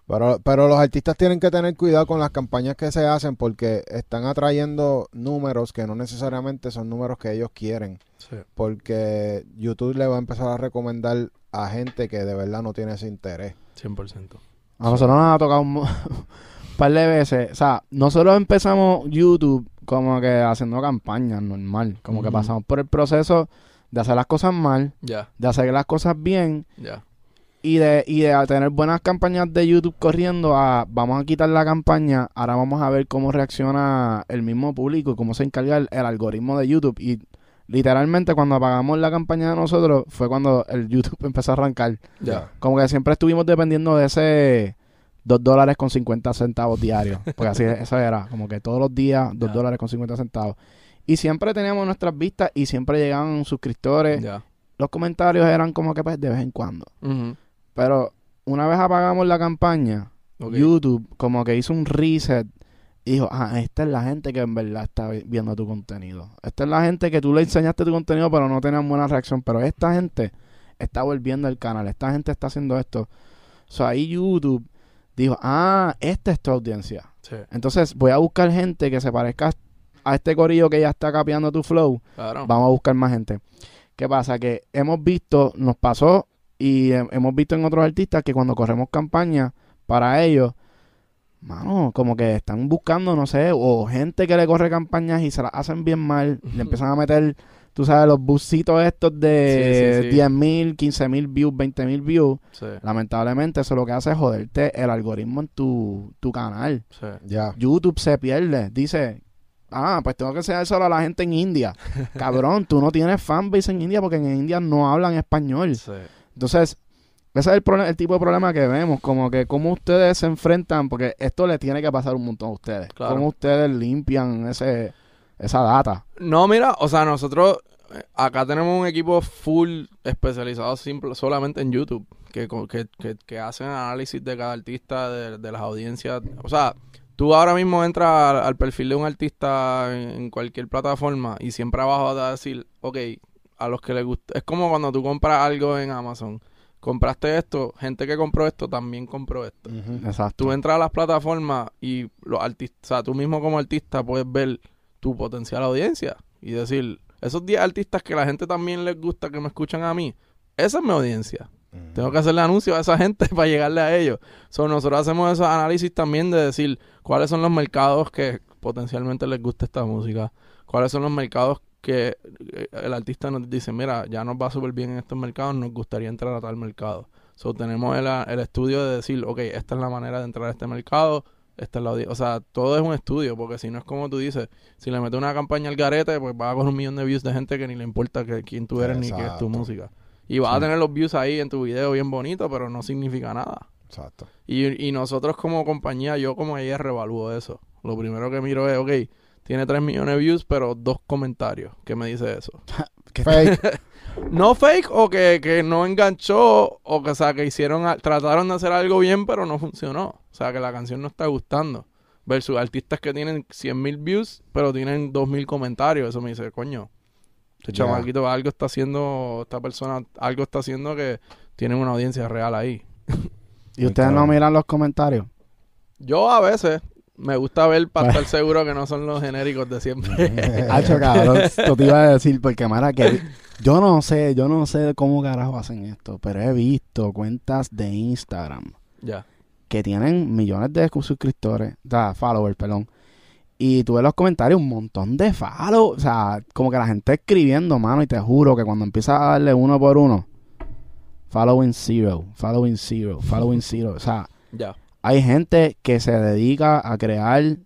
Pero, pero los artistas tienen que tener cuidado con las campañas que se hacen porque están atrayendo números que no necesariamente son números que ellos quieren. Porque YouTube le va a empezar a recomendar a gente que de verdad no tiene ese interés. 100%. A nosotros nos ha tocado un, (laughs) par de veces. O sea, nosotros empezamos YouTube como que haciendo campañas normal. Como que pasamos por el proceso de hacer las cosas mal, de hacer las cosas bien ya. Y de, y de tener buenas campañas de YouTube corriendo a vamos a quitar la campaña, ahora vamos a ver cómo reacciona el mismo público y cómo se encarga el, el algoritmo de YouTube. Y literalmente cuando apagamos la campaña de nosotros fue cuando el (laughs) YouTube empezó a arrancar. Como que siempre estuvimos dependiendo de ese 2 dólares con 50 centavos diarios. Porque así eso era, como que todos los días 2 Ya. dólares con 50 centavos. Y siempre teníamos nuestras vistas y siempre llegaban suscriptores. Los comentarios eran como que pues de vez en cuando. Ujú. Pero una vez apagamos la campaña. YouTube como que hizo un reset y dijo, ah, esta es la gente que en verdad está vi- viendo tu contenido. Esta es la gente que tú le enseñaste tu contenido pero no tenían buena reacción. Pero esta gente está volviendo al canal, esta gente está haciendo esto. O sea, ahí YouTube dijo, ah, esta es tu audiencia. Sí, Entonces voy a buscar gente que se parezca a este corillo que ya está capeando tu flow claro. vamos a buscar más gente. ¿Qué pasa? Que hemos visto, nos pasó y eh, hemos visto en otros artistas que cuando corremos campañas para ellos, mano, como que están buscando, no sé, o gente que le corre campañas y se las hacen bien mal, le empiezan a meter, tú sabes, los busitos estos de Sí, sí, sí. 10 mil, 15 mil views, 20 mil views. Sí, Lamentablemente eso lo que hace es joderte el algoritmo en tu, tu canal. sí. Ya. YouTube se pierde. Dice, Ah, pues tengo que enseñar solo a la gente en India. (laughs) Cabrón, tú no tienes fanbase en India porque en India no hablan español. Sí. Entonces, ese es el, el tipo de problema que vemos, como que cómo ustedes se enfrentan, porque esto le tiene que pasar un montón a ustedes. Claro. Cómo ustedes limpian ese esa data. No, mira, o sea, nosotros eh, acá tenemos un equipo full especializado simple, solamente en YouTube, que, que, que, que hacen análisis de cada artista, de, de las audiencias. O sea, tú ahora mismo entras al, al perfil de un artista en, en cualquier plataforma y siempre abajo te va a decir, ok, a los que les gusta. Es como cuando tú compras algo en Amazon. Compraste esto, gente que compró esto también compró esto. Exacto. Tú entras a las plataformas y los artistas, o sea, tú mismo como artista puedes ver tu potencial audiencia y decir, esos 10 artistas que la gente también les gusta, que me escuchan a mí, esa es mi audiencia. Tengo que hacerle anuncio a esa (laughs) gente para llegarle a ellos. So, nosotros hacemos esos análisis también de decir cuáles son los mercados que potencialmente les gusta esta música, cuáles son los mercados que eh, el artista nos dice, mira, ya nos va súper bien en estos mercados, nos gustaría entrar a tal mercado. So, tenemos el, el estudio de decir, ok, esta es la manera de entrar a este mercado, esta es la O sea, todo es un estudio, porque si no es como tú dices, si le metes una campaña al garete, pues va a coger un millón de views de gente que ni le importa que, quién tú eres ni qué es tu música. Y vas a tener los views ahí en tu video bien bonito, pero no significa nada. Exacto. Y, y nosotros como compañía, yo como ella revalúo eso. Lo primero que miro es, ok, tiene 3 millones de views, pero dos comentarios. ¿Qué me dice eso? (laughs) Fake. (laughs) No fake o que, que no enganchó o que, o sea, que hicieron, a- trataron de hacer algo bien, pero no funcionó. O sea, que la canción no está gustando. Versus artistas que tienen 100 mil views, pero tienen 2000 comentarios. Eso me dice, coño, este chamaquito algo está haciendo, esta persona algo está haciendo que tiene una audiencia real ahí. Y ustedes no miran los comentarios. Yo a veces me gusta ver para estar (laughs) seguro que no son los genéricos de siempre. (laughs) Hacho, cabrón, esto te iba a decir porque, mara, que yo no sé, yo no sé cómo carajo hacen esto, pero he visto cuentas de Instagram ya. que tienen millones de suscriptores, o sea, followers, perdón. Y tú ves los comentarios, un montón de follow, o sea, como que la gente escribiendo, mano, y te juro que cuando empiezas a darle uno por uno, following zero, following zero, following zero, o sea, Ya. Hay gente que se dedica a crear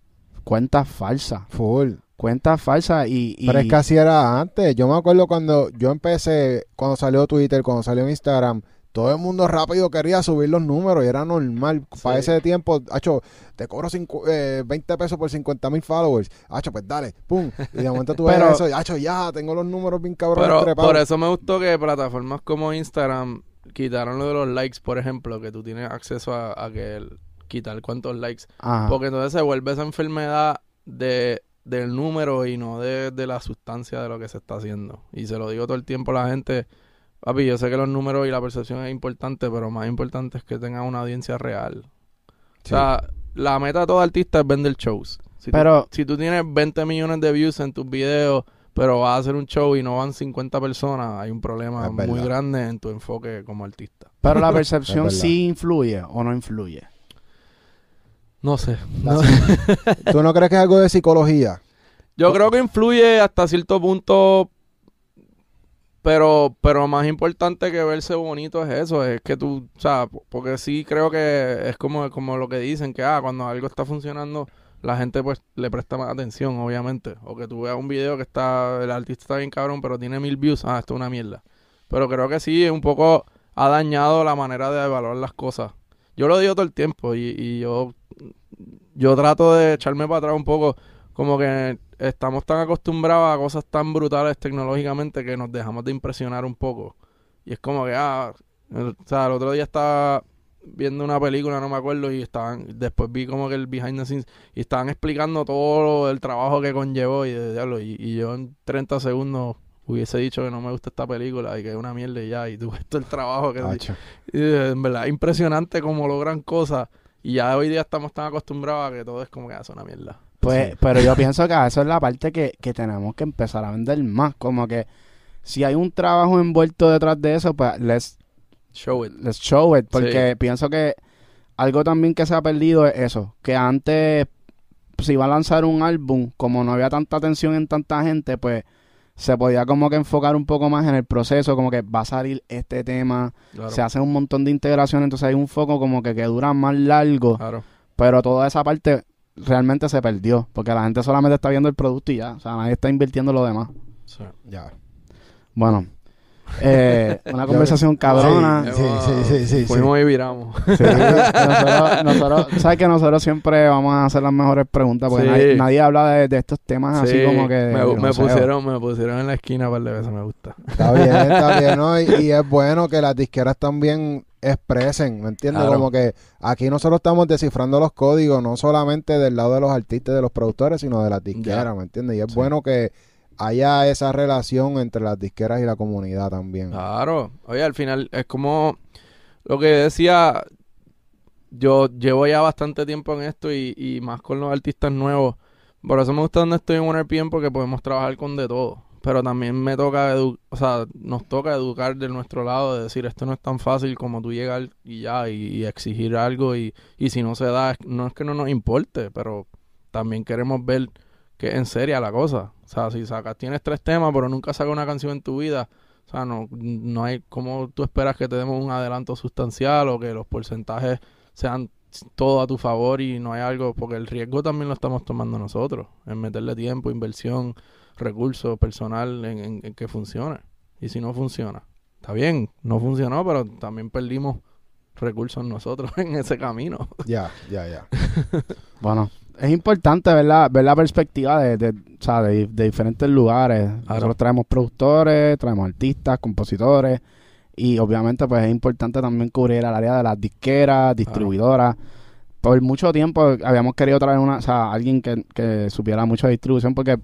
cuentas falsas, Full. cuentas falsas y... y Pero es que así era antes. Yo me acuerdo cuando yo empecé, cuando salió Twitter, cuando salió Instagram, todo el mundo rápido quería subir los números y era normal. Sí. Para ese tiempo, hacho, te cobro cincu- eh, 20 pesos por 50 mil followers. Hacho, pues dale, pum. Y de momento tú ves Pero- eso y, hacho, ya, tengo los números bien cabrones Pero trepados. por eso me gustó que plataformas como Instagram quitaron lo de los likes, por ejemplo, que tú tienes acceso a, a que el- quitar cuántos likes. Ajá. Porque entonces se vuelve esa enfermedad de del número y no de, de la sustancia de lo que se está haciendo. Y se lo digo todo el tiempo a la gente, papi, yo sé que los números y la percepción es importante, pero más importante es que tengan una audiencia real. O sea, la meta de todo artista es vender shows. Si tú- Pero- si tú tienes 20 millones de views en tus videos, pero vas a hacer un show y no van 50 personas, hay un problema Es muy verdad. grande en tu enfoque como artista. Pero la (laughs) percepción sí influye o no influye. No sé. La- (laughs) ¿Tú no crees que es algo de psicología? Yo creo que influye hasta cierto punto, pero pero más importante que verse bonito es eso, es que tú, o sea, porque sí creo que es como, como lo que dicen, que ah, cuando algo está funcionando, la gente pues le presta más atención, obviamente. O que tú veas un video que está, el artista está bien cabrón, pero tiene mil views, ah, esto es una mierda. Pero creo que sí, un poco ha dañado la manera de evaluar las cosas. Yo lo digo todo el tiempo y, y yo, yo trato de echarme para atrás un poco, como que estamos tan acostumbrados a cosas tan brutales tecnológicamente que nos dejamos de impresionar un poco. Y es como que, ah, o sea, el otro día estaba viendo una película, no me acuerdo, y estaban, después vi como que el behind the scenes, y estaban explicando todo el trabajo que conllevó, y, y, y yo en 30 segundos hubiese dicho que no me gusta esta película y que es una mierda y ya, y tú ves todo el trabajo que... Y, eh, en verdad, impresionante cómo logran cosas, y ya hoy día estamos tan acostumbrados a que todo es como que hace una mierda. Pues, Sí. pero yo pienso que eso es la parte que, que tenemos que empezar a vender más. Como que si hay un trabajo envuelto detrás de eso, pues let's, Show it. let's show it. Porque pienso que algo también que se ha perdido es eso. Que antes, si iba a lanzar un álbum, como no había tanta atención en tanta gente, pues se podía como que enfocar un poco más en el proceso, como que va a salir este tema, Claro. se hace un montón de integración, entonces hay un foco como que que dura más largo, claro. pero toda esa parte realmente se perdió, porque la gente solamente está viendo el producto y ya, o sea, nadie está invirtiendo lo demás. Sí. Ya. Bueno, eh, una conversación cabrona. Sí, sí, sí, sí, sí. Fuimos y viramos. Sí, nosotros, nosotros, sabes que nosotros siempre vamos a hacer las mejores preguntas porque Sí. nadie, nadie habla de, de estos temas así Sí, como que me, pusieron, me pusieron en la esquina un par de veces, me gusta. Está bien, está (laughs) bien, ¿no? Y, y es bueno que las disqueras también expresen, ¿me entiendes? Claro. Como que aquí nosotros estamos descifrando los códigos, no solamente del lado de los artistas, de los productores, sino de las disqueras, Ya. ¿me entiendes? Y es Sí. bueno que haya esa relación entre las disqueras y la comunidad también. Claro. Oye, al final es como lo que decía. Yo llevo ya bastante tiempo en esto y, y más con los artistas nuevos. Por eso me gusta donde estoy en OneRPM porque podemos trabajar con de todo. Pero también me toca, o sea, nos toca educar de nuestro lado, de decir esto no es tan fácil como tú llegar y ya, y, y exigir algo. Y, y si no se da, no es que no nos importe, pero también queremos ver que es en seria la cosa. O sea, si sacas, tienes tres temas, pero nunca sacas una canción en tu vida, o sea, no, no hay como tú esperas que te demos un adelanto sustancial o que los porcentajes sean todo a tu favor y no hay algo, porque el riesgo también lo estamos tomando nosotros, en meterle tiempo, inversión, recursos, personal en, en- en que funcione. Y si no funciona, está bien, no funcionó, pero también perdimos recursos nosotros (laughs) en ese camino. Ya, ya, ya. (laughs) Bueno, es importante ver la, ver la perspectiva de, de, o sea, de, de diferentes lugares. Nosotros traemos productores, traemos artistas, compositores y obviamente pues es importante también cubrir el área de las disqueras, distribuidoras. Por mucho tiempo habíamos querido traer una, o sea, alguien que, que supiera mucho de distribución porque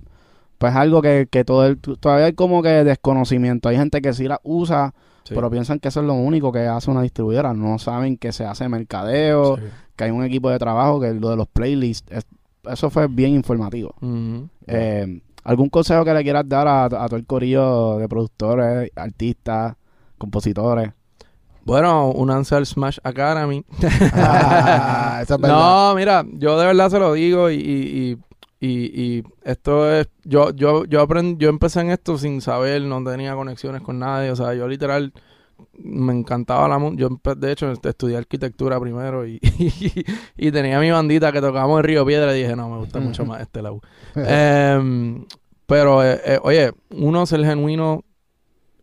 pues es algo que, que todo el, todavía hay como que desconocimiento. Hay gente que sí la usa, Sí. pero piensan que eso es lo único que hace una distribuidora. No saben que se hace mercadeo, Sí. que hay un equipo de trabajo, que lo de los playlists, es- eso fue bien informativo. Ujú. Eh, ¿Algún consejo que le quieras dar a, a todo el corillo de productores, artistas, compositores? Bueno, únanse al Smash Academy. Ah, eso es (laughs) verdad. No, mira, yo de verdad se lo digo y, y, y, y- y esto es, yo, yo, yo aprendí, yo empecé en esto sin saber, no tenía conexiones con nadie, o sea, yo literal me encantaba la música, yo de hecho estudié arquitectura primero (laughs) y, y, tenía mi bandita que tocábamos en Río Piedra y dije, no, me gusta mucho (laughs) más este lado. Em, pero, eh, eh, oye, uno ser genuino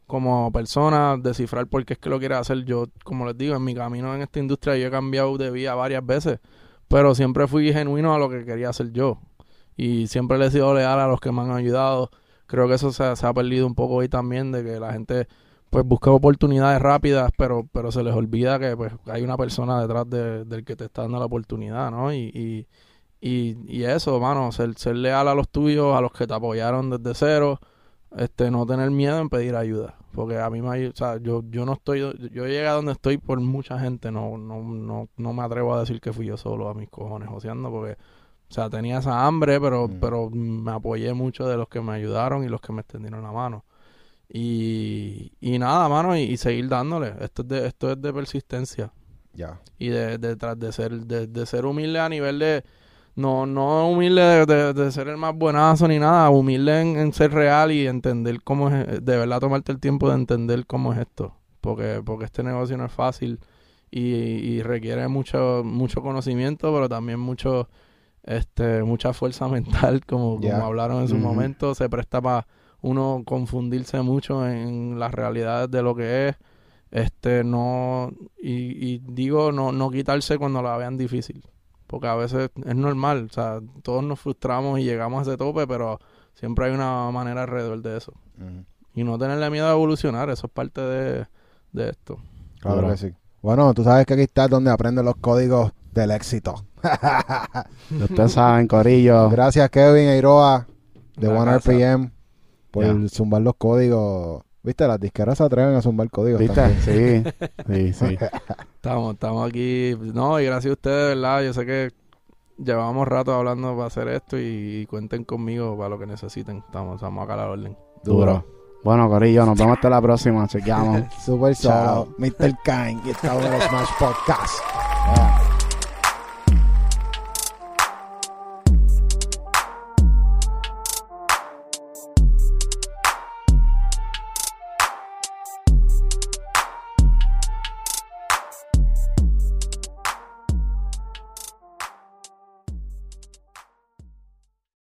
como persona, descifrar por qué es que lo quiere hacer. Yo, como les digo, en mi camino en esta industria yo he cambiado de vía varias veces, pero siempre fui genuino a lo que quería hacer yo. Y siempre le he sido leal a los que me han ayudado. Creo que eso se, se ha perdido un poco hoy también, de que la gente pues busca oportunidades rápidas, pero pero se les olvida que pues hay una persona detrás de- del que te está dando la oportunidad, ¿no? Y, y, y, eso, mano, ser, ser leal a los tuyos, a los que te apoyaron desde cero, este, no tener miedo en pedir ayuda. Porque a mí me o sea, yo, yo no estoy, yo llegué a donde estoy por mucha gente, no, no, no, no me atrevo a decir que fui yo solo a mis cojones joseando, porque, sea, tenía esa hambre, pero, Mm. pero me apoyé mucho de los que me ayudaron y los que me extendieron la mano. Y, y nada, mano, y, y seguir dándole. Esto es de, esto es de persistencia Ya. y de, de, de ser de, de ser humilde a nivel de no no humilde de, de- de ser el más buenazo ni nada humilde en, en ser real y entender cómo es de verdad tomarte el tiempo de entender cómo es esto porque porque este negocio no es fácil y, y requiere mucho mucho conocimiento pero también mucho este mucha fuerza (laughs) mental como, como hablaron en su momento se presta para uno confundirse mucho en las realidades de lo que es este no y, y digo no no quitarse cuando la vean difícil porque a veces es normal o sea todos nos frustramos y llegamos a ese tope pero siempre hay una manera alrededor de eso. Y no tenerle miedo a evolucionar eso es parte de, de esto. Claro que sí. Bueno, tú sabes que aquí está donde aprenden los códigos del éxito. (laughs) Ustedes saben, corillo. Gracias, Kevin Eiroa, de La One casa. RPM, por Ya. zumbar los códigos. ¿Viste? Las disqueras se atreven a zumbar códigos ¿Viste? también. Sí, (laughs) sí, sí. estamos estamos aquí no y gracias a ustedes verdad yo sé que llevamos rato hablando para hacer esto y, cuenten conmigo para lo que necesiten estamos estamos acá a la orden Duro. Bueno, corillo, nos vemos hasta la próxima. Chequeamos. (laughs) Super Chao. solo. Mr. Kine y estamos en Smash Podcast. Yeah.